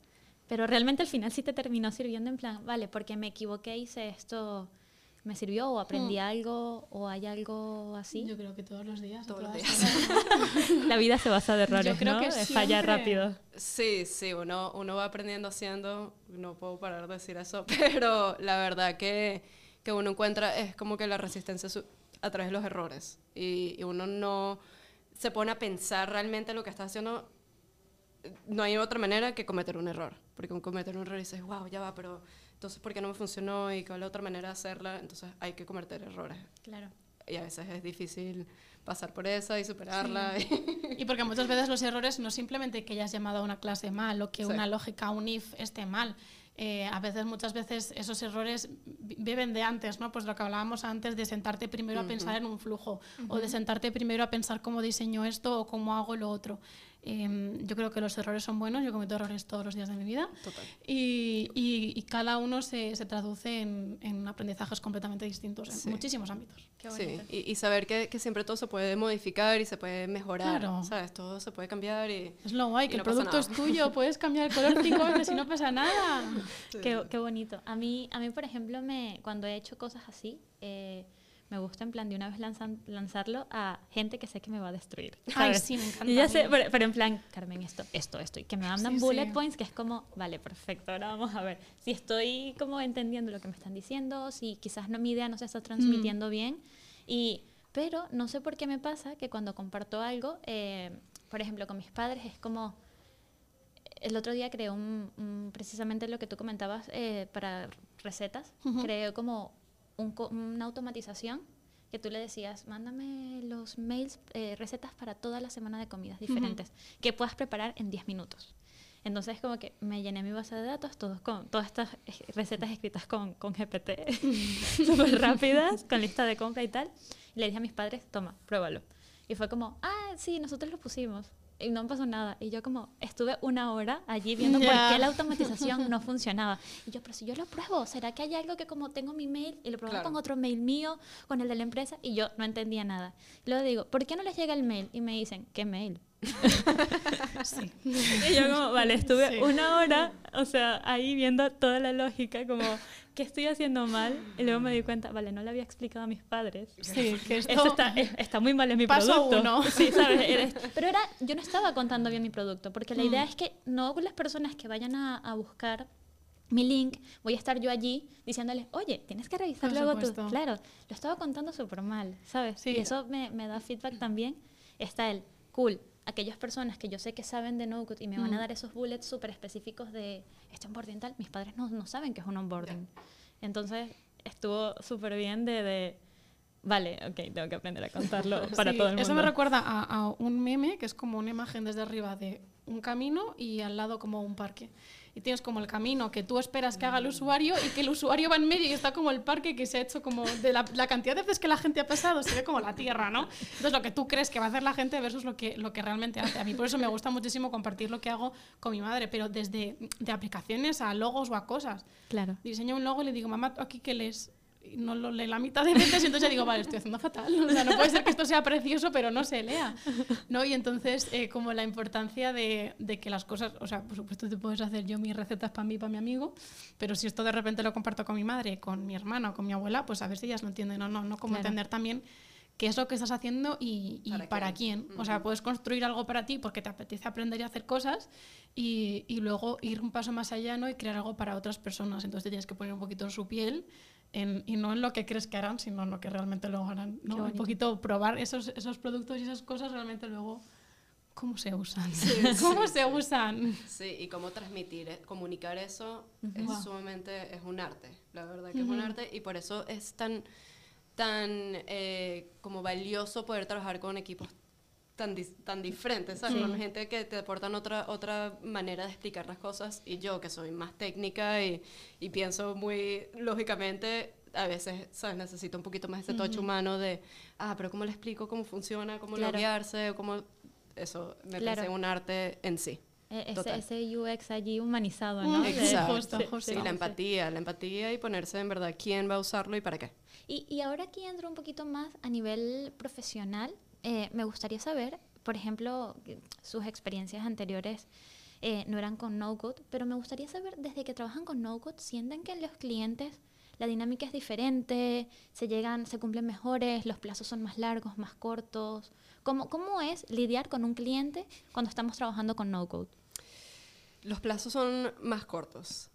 pero realmente al final sí te terminó sirviendo en plan, vale, porque me equivoqué, hice esto, me sirvió o aprendí algo o hay algo así? Yo creo que todos los días. Todos los días. La vida se basa de errores, Yo creo ¿no? que De falla rápido. Sí, sí, uno, uno va aprendiendo haciendo, no puedo parar de decir eso, pero la verdad que, que uno encuentra es como que la resistencia a través de los errores y, y uno no se pone a pensar realmente lo que está haciendo, no hay otra manera que cometer un error, porque con cometer un error dices, wow, ya va, pero entonces ¿por qué no me funcionó y cuál es la otra manera de hacerla? Entonces hay que cometer errores Claro. y a veces es difícil pasar por esa y superarla. Y porque muchas veces los errores no simplemente que hayas llamado a una clase mal o que Sí. una lógica, un if esté mal. Eh, a veces, muchas veces, esos errores vi- viven de antes, ¿no? Pues lo que hablábamos antes de sentarte primero a pensar en un flujo o de sentarte primero a pensar cómo diseño esto o cómo hago lo otro. Em, yo creo que los errores son buenos, yo cometo errores todos los días de mi vida Total. y, y- y cada uno se, se traduce en, en aprendizajes completamente distintos en Sí. muchísimos ámbitos. Sí, y, y saber que, que siempre todo se puede modificar y se puede mejorar, Claro. ¿sabes? Todo se puede cambiar y... Es lo guay, que no el producto nada. es tuyo, puedes cambiar el color cinco veces y no pasa nada. Qué, qué bonito. A mí, a mí, por ejemplo, me, cuando he hecho cosas así, eh, me gusta en plan de una vez lanzan- lanzarlo a gente que sé que me va a destruir. Ay, ¿sabes? sí, me encanta. Y ya sé, pero, pero en plan, Carmen, esto, esto, esto. Y que me mandan Sí, bullet sí. points, que es como, vale, perfecto, ahora vamos a ver si estoy como entendiendo lo que me están diciendo, si quizás no, mi idea no se está transmitiendo Mm. bien. Y, pero no sé por qué me pasa que cuando comparto algo, eh, por ejemplo, con mis padres, es como el otro día creé un, un- precisamente lo que tú comentabas eh, para recetas. Ujú. Creé como un una automatización que tú le decías, mándame los mails, eh, recetas para toda la semana de comidas diferentes que puedas preparar en 10 minutos. Entonces como que me llené mi base de datos todos con todas estas eh, recetas escritas con, con GPT, súper rápidas, con lista de compra y tal. Y le dije a mis padres, toma, pruébalo. Y fue como, ah, sí, nosotros lo pusimos. Y no pasó nada. Y yo como estuve una hora allí viendo Ya. por qué la automatización no funcionaba. Y yo, pero si yo lo pruebo, ¿será que hay algo que como tengo mi mail y lo pruebo Claro. con otro mail mío, con el de la empresa? Y yo no entendía nada. Y luego digo, ¿por qué no les llega el mail? Y me dicen, ¿qué mail? Sí. Y yo como, vale, estuve Sí. una hora, o sea, ahí viendo toda la lógica, como, ¿qué estoy haciendo mal? Y luego me di cuenta, vale, no le había explicado a mis padres. Sí, que esto... Esto está, es- está muy mal en mi Paso producto. uno. Sí, ¿sabes? Pero era, yo no estaba contando bien mi producto, porque la Mm. idea es que no las personas que vayan a, a buscar mi link, voy a estar yo allí diciéndoles, oye, tienes que revisar luego tú. Claro, lo estaba contando súper mal, ¿sabes? Sí. Y eso me, me da feedback también. Está el, cool, aquellas personas que yo sé que saben de no-code y me van a dar esos bullets súper específicos de este onboarding tal, mis padres no, no saben que es un onboarding. Entonces estuvo súper bien de, de, vale, ok, tengo que aprender a contarlo para Sí, todo el mundo. Eso me recuerda a, a un meme que es como una imagen desde arriba de un camino y al lado como un parque. Y tienes como el camino que tú esperas que haga el usuario y que el usuario va en medio y está como el parque que se ha hecho como de la, la cantidad de veces que la gente ha pasado, se ve como la tierra, ¿no? Entonces lo que tú crees que va a hacer la gente versus lo que, lo que realmente hace. A mí por eso me gusta muchísimo compartir lo que hago con mi madre, pero desde de aplicaciones a logos o a cosas. Claro. Diseño un logo y le digo, mamá, ¿tú aquí qué lees? Y no lo lee la mitad de veces y entonces ya digo, vale, estoy haciendo fatal. O sea, no puede ser que esto sea precioso, pero no se lea. ¿no? Y entonces, eh, como la importancia de, de que las cosas, o sea, por supuesto te puedes hacer yo mis recetas para mí y para mi amigo, pero si esto de repente lo comparto con mi madre, con mi hermana o con mi abuela, pues a ver si ellas lo entienden o no, ¿no? Como Claro. entender también qué es lo que estás haciendo y, y ¿Para para, quién. O sea, puedes construir algo para ti porque te apetece aprender y hacer cosas y, y luego ir un paso más allá ¿no? y crear algo para otras personas. Entonces te tienes que poner un poquito en su piel en- y no en lo que crees que harán, sino en lo que realmente luego harán. ¿no? Un poquito probar esos, esos productos y esas cosas realmente luego cómo se usan. ¿Cómo se usan? Sí, y cómo transmitir, eh, comunicar eso es Wow. sumamente, es un arte, la verdad que es un arte y por eso es tan, tan eh, como valioso poder trabajar con equipos tan, dis- tan diferentes, ¿sabes? Con gente que te aportan otra, otra manera de explicar las cosas y yo que soy más técnica y, y pienso muy lógicamente, a veces, ¿sabes? Necesito un poquito más ese touch humano de, ah, pero ¿cómo le explico cómo funciona? ¿Cómo Claro. loguearse? ¿Cómo...? Eso me Claro. parece un arte en sí. Eh, ese, ese UX allí humanizado, ¿no? Exacto. justo, sí, justo. Sí, sí, la sí. empatía, la empatía y ponerse en verdad quién va a usarlo y para qué. Y, y ahora aquí entro un poquito más a nivel profesional. Eh, me gustaría saber, por ejemplo, sus experiencias anteriores eh, no eran con no-code, pero me gustaría saber, desde que trabajan con no-code, ¿sienten que los clientes la dinámica es diferente, se llegan, se cumplen mejores, los plazos son más largos, más cortos? ¿Cómo, cómo es lidiar con un cliente cuando estamos trabajando con no-code? Los plazos son más cortos.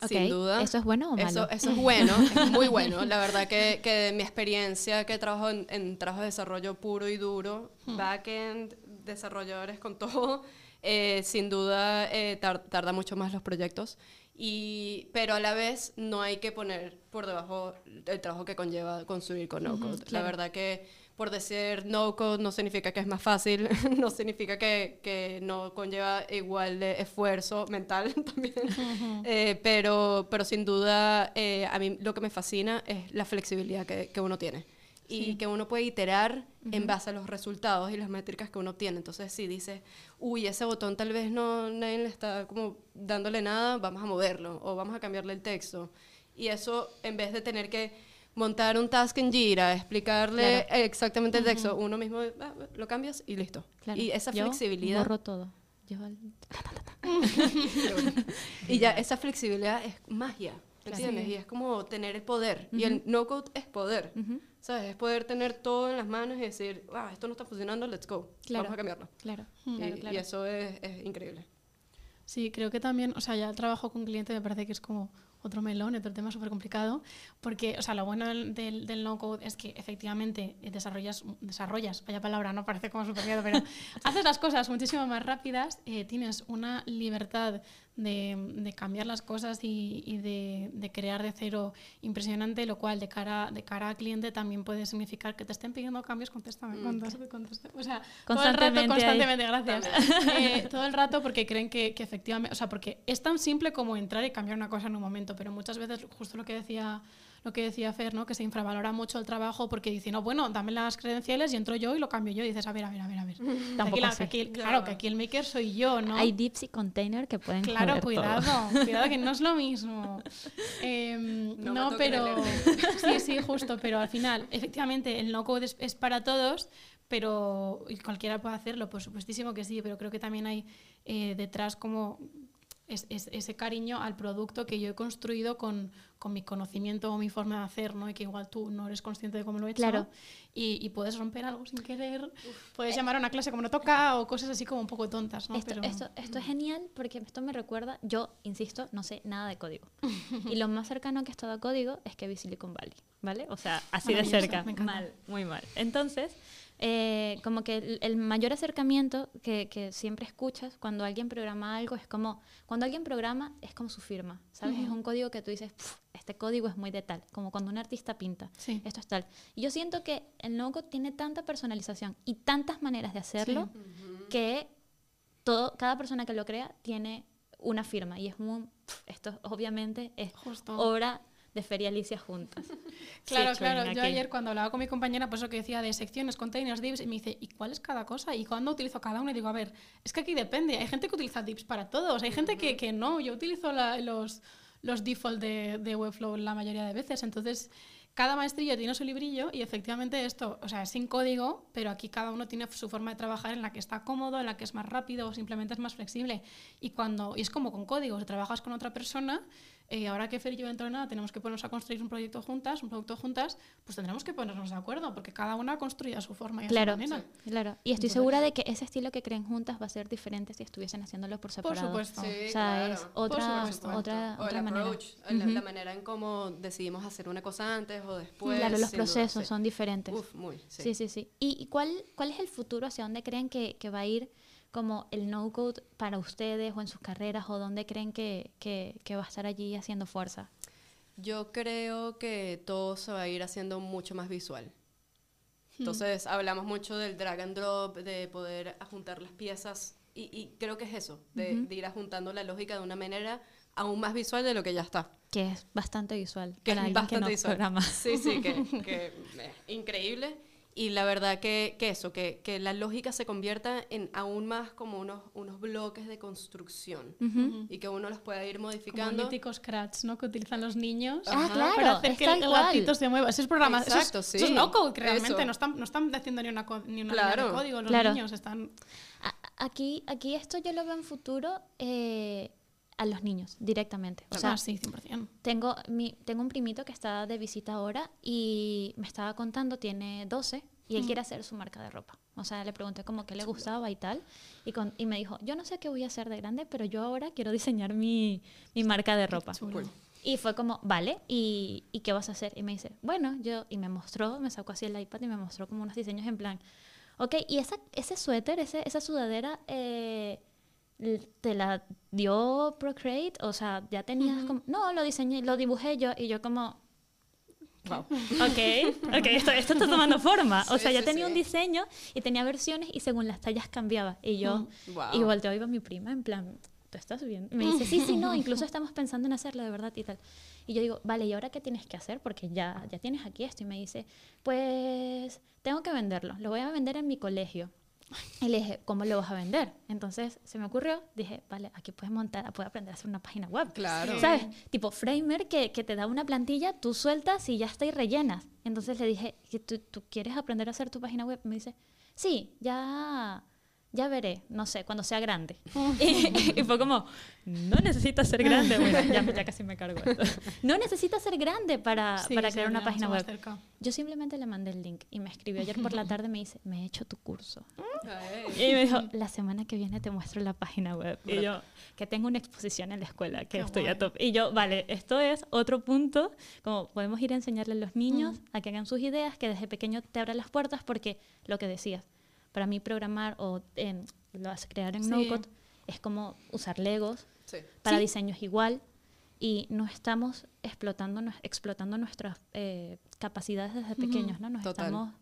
Ok, Sin duda. ¿eso es bueno o malo? Eso, eso es bueno, es muy bueno. La verdad que, que de mi experiencia que trabajo en, en trabajo de desarrollo puro y duro, backend, desarrolladores con todo, eh, sin duda eh, tar- tarda mucho más los proyectos. Y, pero a la vez no hay que poner por debajo el trabajo que conlleva construir con no code. La claro. verdad que por decir no code no significa que es más fácil, no significa que, que no conlleva igual de esfuerzo mental también. Eh, pero, pero sin duda eh, a mí lo que me fascina es la flexibilidad que, que uno tiene. Y que uno puede iterar en base a los resultados y las métricas que uno tiene. Entonces, si dices, uy, ese botón tal vez no nadie le está como dándole nada, vamos a moverlo o vamos a cambiarle el texto. Y eso, en vez de tener que montar un task en Jira, explicarle exactamente el texto, uno mismo ah, lo cambias y listo. Claro. Y esa Yo flexibilidad. Borro todo. Yo y ya esa flexibilidad es magia. ¿me Claro. entiendes? Sí. Y es como tener el poder. Y el no-code es poder. Ujú, ¿Sabes? Es poder tener todo en las manos y decir, ah, esto no está funcionando, let's go. Claro. Vamos a cambiarlo. Claro. Y, claro, y claro. eso es, es increíble. Sí, creo que también, o sea, ya el trabajo con cliente me parece que es como otro melón, otro tema súper complicado, porque, o sea, lo bueno del, del, no-code es que efectivamente eh, desarrollas, desarrollas, vaya palabra, no parece como súper miedo, pero haces las cosas muchísimo más rápidas, eh, tienes una libertad de, de cambiar las cosas y, y de, de crear de cero impresionante, lo cual de cara, de cara al cliente también puede significar que te estén pidiendo cambios, contéstame, contéstame, contéstame. O sea, todo el rato, Constantemente ahí. gracias. Eh, todo el rato porque creen que, que efectivamente, o sea, porque es tan simple como entrar y cambiar una cosa en un momento, pero muchas veces, justo lo que decía lo que decía Fer, ¿no? que se infravalora mucho el trabajo porque dice, no, bueno, dame las credenciales y entro yo y lo cambio yo. Y dices, a ver, a ver, a ver, a ver. Aquí Tampoco aquí- claro, que aquí el maker soy yo, ¿no? Hay dips y container que pueden Claro, todo. cuidado, cuidado que no es lo mismo. Em, No pero sí, sí, justo, pero al final, efectivamente, el no code es, es para todos, pero y cualquiera puede hacerlo, por supuestísimo que sí, pero creo que también hay eh, detrás como es- es- ese cariño al producto que yo he construido con, con mi conocimiento o mi forma de hacer, ¿no? Y que igual tú no eres consciente de cómo lo he hecho. Claro. Y, y puedes romper algo sin querer, puedes llamar a una clase como no toca o cosas así como un poco tontas, ¿no? Esto, Pero- esto, esto es genial porque esto me recuerda, yo insisto, no sé nada de código. y lo más cercano que he estado a código es que vi Silicon Valley, ¿vale? O sea, así de cerca. me. Mal, muy mal. Entonces, eh, como que el, el mayor acercamiento que, que siempre escuchas cuando alguien programa algo es como, cuando alguien programa es como su firma, ¿sabes? Es un código que tú dices, "Pf, este código es muy de tal, como cuando un artista pinta Sí. esto es tal. Y yo siento que el no-code tiene tanta personalización y tantas maneras de hacerlo que todo, cada persona que lo crea tiene una firma y es un, esto obviamente es Justo. obra de Feria Alicia juntas. Claro, Sí, claro. Yo ayer cuando hablaba con mi compañera, pues eso que decía de secciones, containers, divs, y me dice, ¿y cuál es cada cosa? ¿Y cuándo utilizo cada uno? Y digo, a ver, es que aquí depende. Hay gente que utiliza divs para todos, hay gente que, que no. Yo utilizo la- los, los default de, de Webflow la mayoría de veces. Entonces, cada maestrillo tiene su librillo y efectivamente esto, o sea, es sin código, pero aquí cada uno tiene su forma de trabajar en la que está cómodo, en la que es más rápido o simplemente es más flexible. Y cuando y es como con código, si trabajas con otra persona, eh, ahora que Fer y yo dentro de nada tenemos que ponernos a construir un proyecto juntas, un producto juntas, pues tendremos que ponernos de acuerdo, porque cada una ha construido a su forma y a Claro, su manera. claro. Y estoy Entonces- segura de que ese estilo que creen juntas va a ser diferente si estuviesen haciéndolo por Por separado. supuesto. Sí, O sea, claro. es Por otra, supuesto. otra, o el otra manera. approach, la, Ujú. la manera en cómo decidimos hacer una cosa antes o después. Claro, los sin duda, procesos sí. son diferentes. Uf, muy, sí. Sí, sí, sí. ¿Y y cuál, cuál es el futuro? ¿Hacia dónde creen que, que va a ir como el no-code para ustedes o en sus carreras? ¿O dónde creen que, que, que va a estar allí haciendo fuerza? Yo creo que todo se va a ir haciendo mucho más visual. Entonces, hablamos mucho del drag and drop, de poder juntar las piezas, y, y creo que es eso, de, de ir ajuntando la lógica de una manera aún más visual de lo que ya está. Que es bastante visual Que para es bastante que no visual. programa. Sí, sí, que, que es increíble. Y la verdad que, que eso, que, que la lógica se convierta en aún más como unos, unos bloques de construcción y que uno los pueda ir Como modificando. mítico Scratch, ¿no? Que utilizan los niños. Ah, claro, para hacer que el, gatito se mueva. Esos programas, eso es- Exacto, eso es, sí. no code, que realmente Eso. no están, no están haciendo ni una, co- ni una Claro. línea de código. Los Claro. niños están... A- Aquí, aquí esto yo lo veo en futuro eh, a los niños directamente. O sea, ah, sí, 100%. Tengo, mi, tengo un primito que está de visita ahora y me estaba contando, tiene 12 y él quiere hacer su marca de ropa. O sea, le pregunté como qué le gustaba y tal. Y, con- y me dijo, yo no sé qué voy a hacer de grande, pero yo ahora quiero diseñar mi, mi marca de ropa. Chulo. Y fue como, vale, ¿y, ¿y qué vas a hacer? Y me dice, bueno, yo, y me mostró, me sacó así el iPad y me mostró como unos diseños en plan, ok, y esa, ese suéter, ese, esa sudadera, eh, ¿te la dio Procreate? O sea, ya tenías como, no, lo diseñé, lo dibujé yo, y yo como, Wow. ok, ok, esto, esto está tomando forma. o Sí, sea, ya sí, tenía sí. un diseño y tenía versiones y según las tallas cambiaba. Y yo, Wow. y volteo iba mi prima en plan, ¿tú estás bien? Me dice, sí, sí, no, incluso estamos pensando en hacerlo de verdad y tal. Y yo digo, vale, ¿y ahora qué tienes que hacer? Porque ya, ya tienes aquí esto. Y me dice, pues tengo que venderlo, lo voy a vender en mi colegio. Y le dije, ¿cómo lo vas a vender? Entonces se me ocurrió, dije, vale, aquí puedes montar, puedes aprender a hacer una página web. Claro. ¿Sabes? Tipo Framer que, que te da una plantilla, tú sueltas y ya está y rellenas. Entonces le dije, ¿que tú, tú quieres aprender a hacer tu página web? Me dice, sí, ya, ya veré, no sé, cuando sea grande. y, y fue como, no necesitas ser grande. Bueno, ya, ya casi me cargo esto. No necesitas ser grande para, Sí, para sí, crear una ya, página web. cerca. Yo simplemente le mandé el link y me escribió ayer por la tarde, me dice, me he hecho tu curso. Y me dijo, la semana que viene te muestro la página web. Y yo, que tengo una exposición en la escuela, que Qué estoy a guay. top. Y yo, vale, esto es otro punto, como podemos ir a enseñarle a los niños a que hagan sus ideas, que desde pequeño te abran las puertas, porque lo que decías, para mí programar o en, lo hace crear en Sí. NoCode es como usar Legos, Sí. para Sí. diseños igual, y no estamos explotando, nues- explotando nuestras eh, capacidades desde pequeños, ¿no? Nos Total. estamos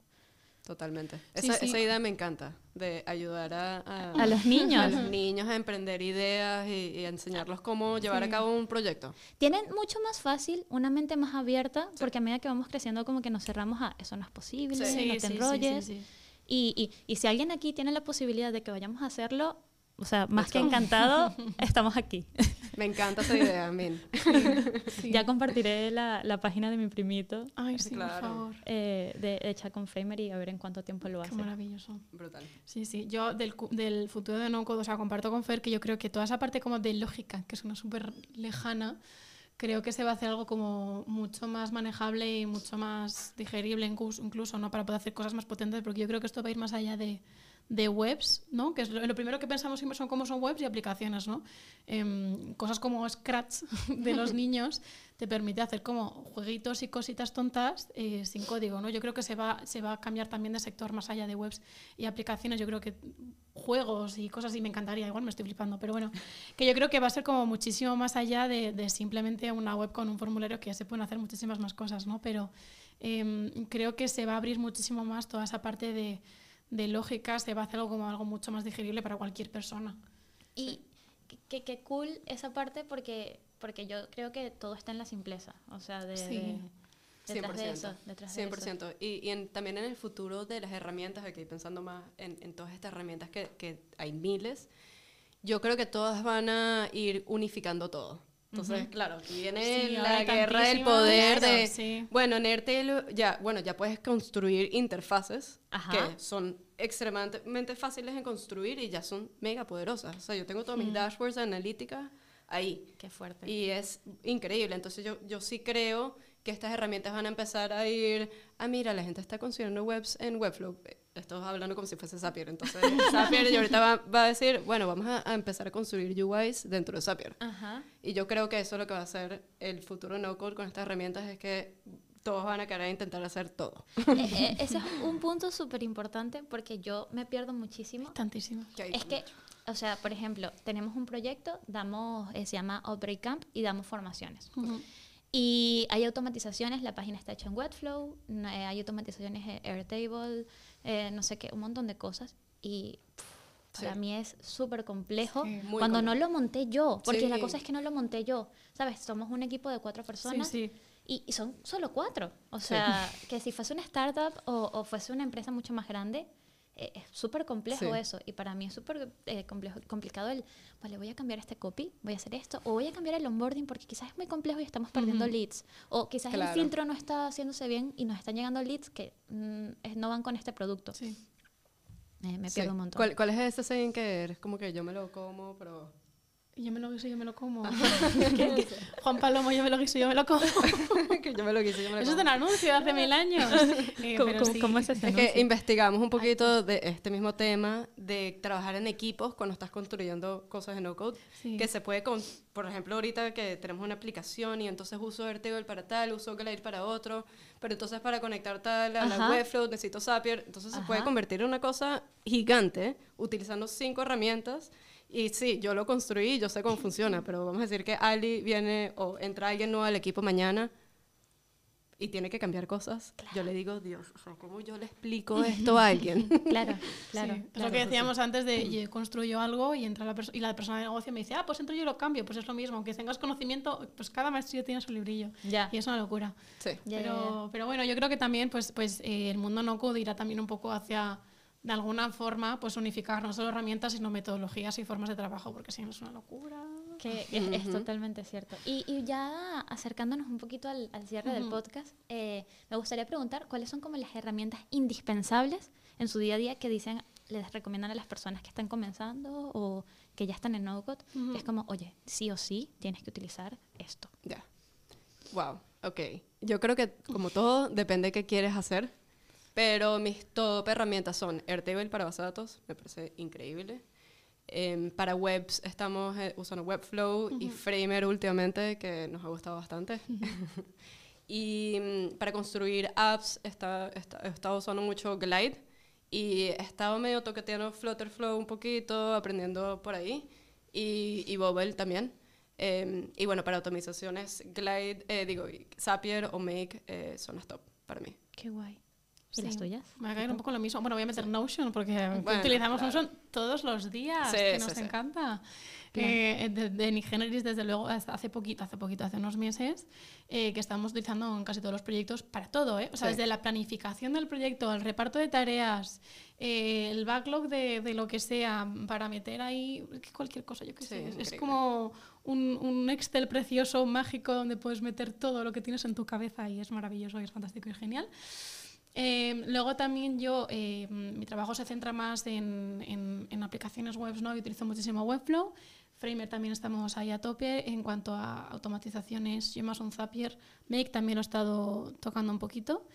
Totalmente. Sí, esa, sí. esa idea me encanta, de ayudar a, a, a los niños. a los niños a emprender ideas y, y a enseñarlos cómo llevar a Sí. cabo un proyecto. Tienen mucho más fácil una mente más abierta, porque a medida que vamos creciendo como que nos cerramos a eso no es posible, Sí. no Sí, te sí, sí, enrolles. Y, y, y si alguien aquí tiene la posibilidad de que vayamos a hacerlo, o sea, más Let's que go. encantado, estamos aquí. Me encanta esa idea, Min. Sí. Ya compartiré la, la página de mi primito Ay, sí, Claro. por favor. eh, de hecha con Framer y a ver en cuánto tiempo lo Qué hace. maravilloso. Brutal. Sí, sí. Yo del, del futuro de no code, o sea, comparto con Fer que yo creo que toda esa parte como de lógica, que suena súper lejana, creo que se va a hacer algo como mucho más manejable y mucho más digerible incluso, ¿no? Para poder hacer cosas más potentes, porque yo creo que esto va a ir más allá de, de webs, ¿no? Que es lo, lo primero que pensamos siempre son cómo son webs y aplicaciones, ¿no? Em, cosas como Scratch de los niños te permite hacer como jueguitos y cositas tontas eh, sin código, ¿no? Yo creo que se va, se va a cambiar también de sector más allá de webs y aplicaciones. Yo creo que juegos y cosas así me encantaría, igual me estoy flipando, pero bueno, que yo creo que va a ser como muchísimo más allá de, de simplemente una web con un formulario que ya se pueden hacer muchísimas más cosas, ¿no? Pero em, creo que se va a abrir muchísimo más toda esa parte de, de lógica, se va a hacer algo como algo mucho más digerible para cualquier persona. Y qué qué cool esa parte porque, porque yo creo que todo está en la simpleza. O sea, de, Sí. de- detrás de 100%. eso. Detrás de eso. 100%. Y, y en- también en el futuro de las herramientas, aquí pensando más en, en todas estas herramientas que, que hay miles, yo creo que todas van a ir unificando todo. Entonces, claro, aquí viene Sí, la guerra del poder de, sí. bueno, en ya, bueno, ya puedes construir interfaces Ajá. que son extremadamente fáciles de construir y ya son mega poderosas. O sea, yo tengo todos mis dashboards de analítica ahí. Qué fuerte. Y es increíble. Entonces yo, yo sí creo que estas herramientas van a empezar a ir, ah, mira, la gente está construyendo webs en Webflow. Estoy hablando como si fuese Zapier. Entonces Zapier y ahorita va, va a decir, bueno, vamos a, a empezar a construir UIs dentro de Zapier. Ajá. Y yo creo que eso es lo que va a ser el futuro no code con estas herramientas, es que todos van a querer intentar hacer todo. Eh, eh, ese es un punto súper importante porque yo me pierdo muchísimo. Tantísimo. Es que, o sea, por ejemplo, tenemos un proyecto, damos, eh, se llama Outbreak Camp y damos formaciones. Ujú. Y hay automatizaciones, la página está hecha en Webflow, eh, hay automatizaciones en Airtable, eh, no sé qué, un montón de cosas. Y pff, para Sí. mí es súper complejo Sí. Cuando no lo monté yo, porque la cosa es que no lo monté yo. ¿Sabes? Somos un equipo de cuatro personas Sí, sí. Y, y son solo cuatro. O sea, que si fuese una startup o, o fuese una empresa mucho más grande, eh, es súper complejo Sí. eso. Y para mí es súper eh, complejo, complicado el, vale, voy a cambiar este copy, voy a hacer esto, o voy a cambiar el onboarding porque quizás es muy complejo y estamos perdiendo leads. O quizás el filtro no está haciéndose bien y nos están llegando leads que mm, es- no van con este producto. sí. Eh, me Sí. pierdo un montón. ¿Cuál, ¿Cuál es ese saying que eres? Como que yo me lo como, pero... Yo me lo guiso, yo me lo como. Juan Palomo, yo me lo guiso, yo me lo como. que yo me lo quise, yo me lo Eso es como. un anuncio de hace mil años. Eh, ¿Cómo, pero cómo- sí. cómo es ese Es que anuncio? investigamos un poquito de este mismo tema de trabajar en equipos cuando estás construyendo cosas en no code, Sí. que se puede, con, por ejemplo, ahorita que tenemos una aplicación y entonces uso Airtable para tal, uso Glide para otro, pero entonces para conectar tal a la Ajá. Webflow necesito Zapier, entonces se puede Ajá. convertir en una cosa gigante utilizando cinco herramientas y sí, yo lo construí, yo sé cómo funciona, pero vamos a decir que Ali viene o entra alguien nuevo al equipo mañana y tiene que cambiar cosas. Yo le digo, Dios, o sea, ¿cómo yo le explico esto a alguien? Claro, claro. Sí, es claro. lo que decíamos antes de yo construyo algo y entra la y la persona de negocio me dice, ah, pues entro yo y lo cambio. Pues es lo mismo, aunque tengas conocimiento, pues cada maestrillo tiene su librillo. Ya. Y es una locura. Sí. Ya, ya, pero, pero bueno, yo creo que también pues, pues, eh, el mundo no code irá también un poco hacia, de alguna forma, pues unificar no solo herramientas, sino metodologías y formas de trabajo, porque si no es una locura. Que es, es totalmente cierto. Y, y ya acercándonos un poquito al, al cierre del Ujú. podcast, eh, me gustaría preguntar cuáles son como las herramientas indispensables en su día a día que dicen, les recomiendan a las personas que están comenzando o que ya están en no-code? Es como, oye, sí o sí tienes que utilizar esto. Ya. Wow, ok. Yo creo que como todo depende de qué quieres hacer, pero mis top herramientas son Airtable para base de datos, me parece increíble. Em, para webs estamos eh, usando Webflow y Framer últimamente, que nos ha gustado bastante. y mm, para construir apps está, está- he estado usando mucho Glide y he estado medio toqueteando Flutterflow un poquito, aprendiendo por ahí. Y, y Bobble también. Em, y bueno, para automatizaciones, Glide, eh, digo, Zapier o Make eh, son las top para mí. Qué guay. ¿Y Sí. las tuyas? Me va a caer un poco lo mismo. Bueno, voy a meter Notion porque Bueno, utilizamos claro. Notion todos los días, Sí, que sí, nos encanta. Eh, de, de Nigeneris, desde luego, hasta hace poquito, hace poquito, hace unos meses, eh, que estamos utilizando en casi todos los proyectos para todo, ¿eh? O sea, desde la planificación del proyecto, el reparto de tareas, eh, el backlog de, de lo que sea, para meter ahí cualquier cosa, yo qué sé. Es- es increíble. como un, un Excel precioso, mágico, donde puedes meter todo lo que tienes en tu cabeza y es maravilloso y es fantástico y genial. Eh, luego también yo, eh, mi trabajo se centra más en, en- en aplicaciones web, ¿no? Yo utilizo muchísimo Webflow. Framer también estamos ahí a tope. En cuanto a automatizaciones, yo más un Zapier. Make también lo he estado tocando un poquito.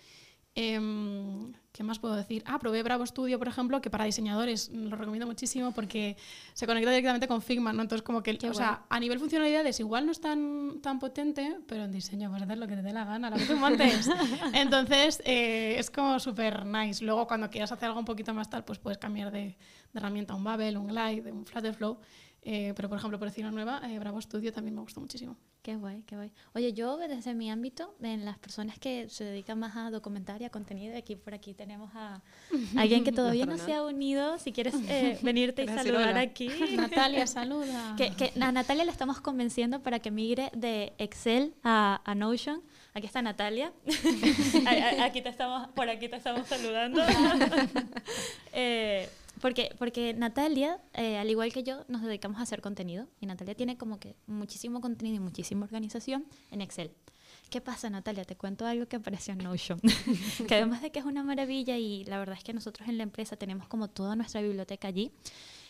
Em, ¿Qué más puedo decir? Ah, probé Bravo Studio, por ejemplo, que para diseñadores lo recomiendo muchísimo porque se conecta directamente con Figma, ¿no? Entonces, como que, Qué o sea, a nivel funcionalidades igual no es tan, tan potente, pero en diseño puedes hacer lo que te dé la gana, lo que tú montes. Entonces, eh, es como súper nice. Luego, cuando quieras hacer algo un poquito más tal, pues puedes cambiar de, de herramienta a un Babel, un Glide, un Flutterflow. Eh, pero, por ejemplo, por decir una nueva, eh, Bravo Studio también me gustó muchísimo. Qué guay, qué guay. Oye, yo desde mi ámbito, en las personas que se dedican más a documentar y a contenido, aquí por aquí tenemos a alguien que todavía no se ha unido. Si quieres eh, venirte y ¿Quieres decir saludar aquí. Natalia, saluda. Que, que a Natalia la estamos convenciendo para que migre de Excel a, a Notion. Aquí está Natalia. Aquí te estamos, por aquí te estamos saludando. Eh, porque, porque Natalia, eh, al igual que yo, nos dedicamos a hacer contenido. Y Natalia tiene como que muchísimo contenido y muchísima organización en Excel. ¿Qué pasa, Natalia? Te cuento algo que apareció en Notion. que además de que es una maravilla y la verdad es que nosotros en la empresa tenemos como toda nuestra biblioteca allí.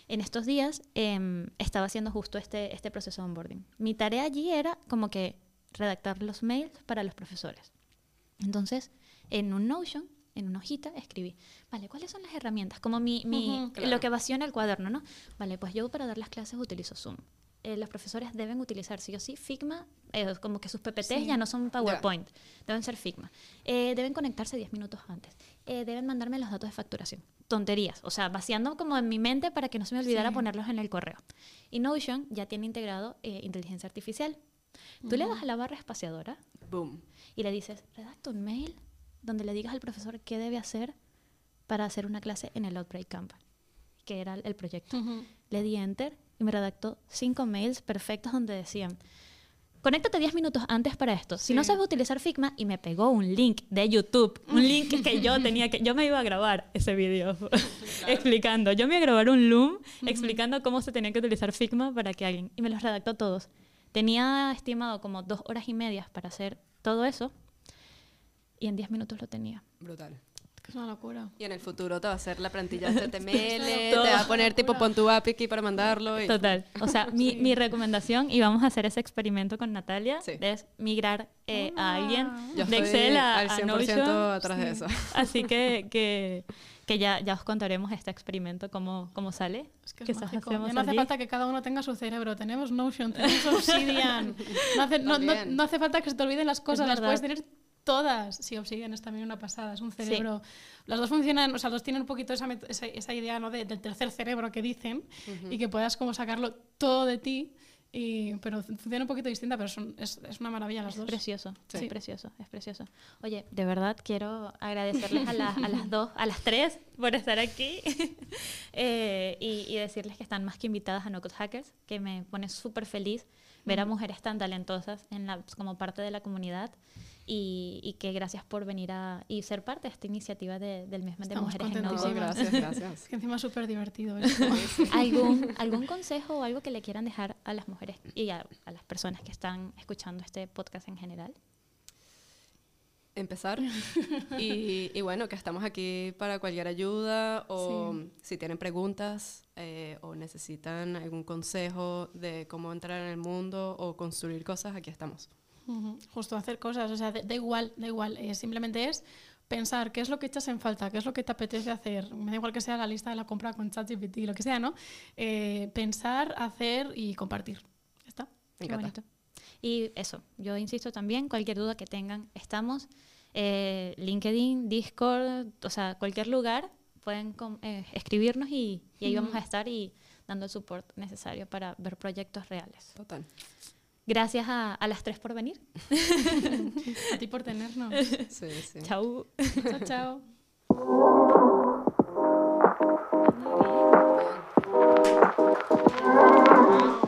En estos días em, estaba haciendo justo este, este proceso de onboarding. Mi tarea allí era como que redactar los mails para los profesores. Entonces, en un Notion, en una hojita, escribí, vale, ¿cuáles son las herramientas? Como mi, mi- Ujú, claro. lo que vació en el cuaderno, ¿no? Vale, pues yo para dar las clases utilizo Zoom. Eh, los profesores deben utilizar sí o sí Figma, eh, como que sus PPTs Sí. ya no son PowerPoint, deben ser Figma. Eh, deben conectarse 10 minutos antes. Eh, deben mandarme los datos de facturación. Tonterías, o sea, vaciando como en mi mente para que no se me olvidara Sí. ponerlos en el correo. Y Notion ya tiene integrado eh, inteligencia artificial. Tú le das a la barra espaciadora Boom. y le dices, redacta un mail donde le digas al profesor qué debe hacer para hacer una clase en el Outbreak Camp, que era el proyecto. Le di enter y me redactó cinco mails perfectos donde decían, conéctate 10 minutos antes para esto. Si no sabes utilizar Figma, y me pegó un link de YouTube, un link que yo tenía que, yo me iba a grabar ese video explicando, yo me iba a grabar un Loom explicando cómo se tenía que utilizar Figma para que alguien, y me los redactó todos. Tenía estimado como dos horas y medias para hacer todo eso, y en 10 minutos lo tenía. Brutal. Es una locura. Y en el futuro te va a hacer la plantilla HTML, te va a poner tipo pon tu API aquí para mandarlo. Y... Total. O sea, mi, Sí. mi recomendación, y vamos a hacer ese experimento con Natalia, Sí. es migrar eh, a alguien Yo de Excel a, al a 100% Notion. atrás de Sí. eso. Así que, que, que ya, ya os contaremos este experimento, cómo, cómo sale. Es que es mágico. hacemos Ya no hace allí. falta que cada uno tenga su cerebro. Tenemos Notion, tenemos Obsidian. No hace, no, no- no hace falta que se te olviden las cosas, las puedes tener todas. Sí, Obsidian es también una pasada, es un cerebro. Las dos funcionan, o sea, los dos tienen un poquito esa, esa, esa idea ¿no? de- del tercer cerebro que dicen y que puedas como sacarlo todo de ti. Y, pero funciona un poquito distinta, pero son- es, es una maravilla las Es dos. precioso, Sí. es precioso, es precioso. Oye, de verdad quiero agradecerles a, las- a las dos, a las tres por estar aquí Eh, y, y decirles que están más que invitadas a No Code Hackers, que me pone súper feliz ver a mujeres tan talentosas en la, como parte de la comunidad y, y que gracias por venir a y ser parte de esta iniciativa de- del mes de mujeres en No No, Code. contentísimas. gracias, gracias. Es que encima es súper divertido. ¿Algún, ¿Algún consejo o algo que le quieran dejar a las mujeres y a, a las personas que están escuchando este podcast en general? empezar. y, y bueno, que estamos aquí para cualquier ayuda o si tienen preguntas eh, o necesitan algún consejo de cómo entrar en el mundo o construir cosas, aquí estamos. Justo hacer cosas, o sea, da igual, da igual, eh, simplemente es pensar qué es lo que echas en falta, qué es lo que te apetece hacer, me da igual que sea la lista de la compra con ChatGPT, lo que sea, ¿no? Eh, pensar, hacer y compartir. Ya está. Qué bonito. Y eso, yo insisto también, cualquier duda que tengan, estamos. eh, LinkedIn, Discord, o sea, cualquier lugar, pueden eh, escribirnos y, y ahí vamos a estar y dando el support necesario para ver proyectos reales. Total. Gracias a, las tres por venir. a ti por tenernos. Sí, sí. Chau. Chao, chao.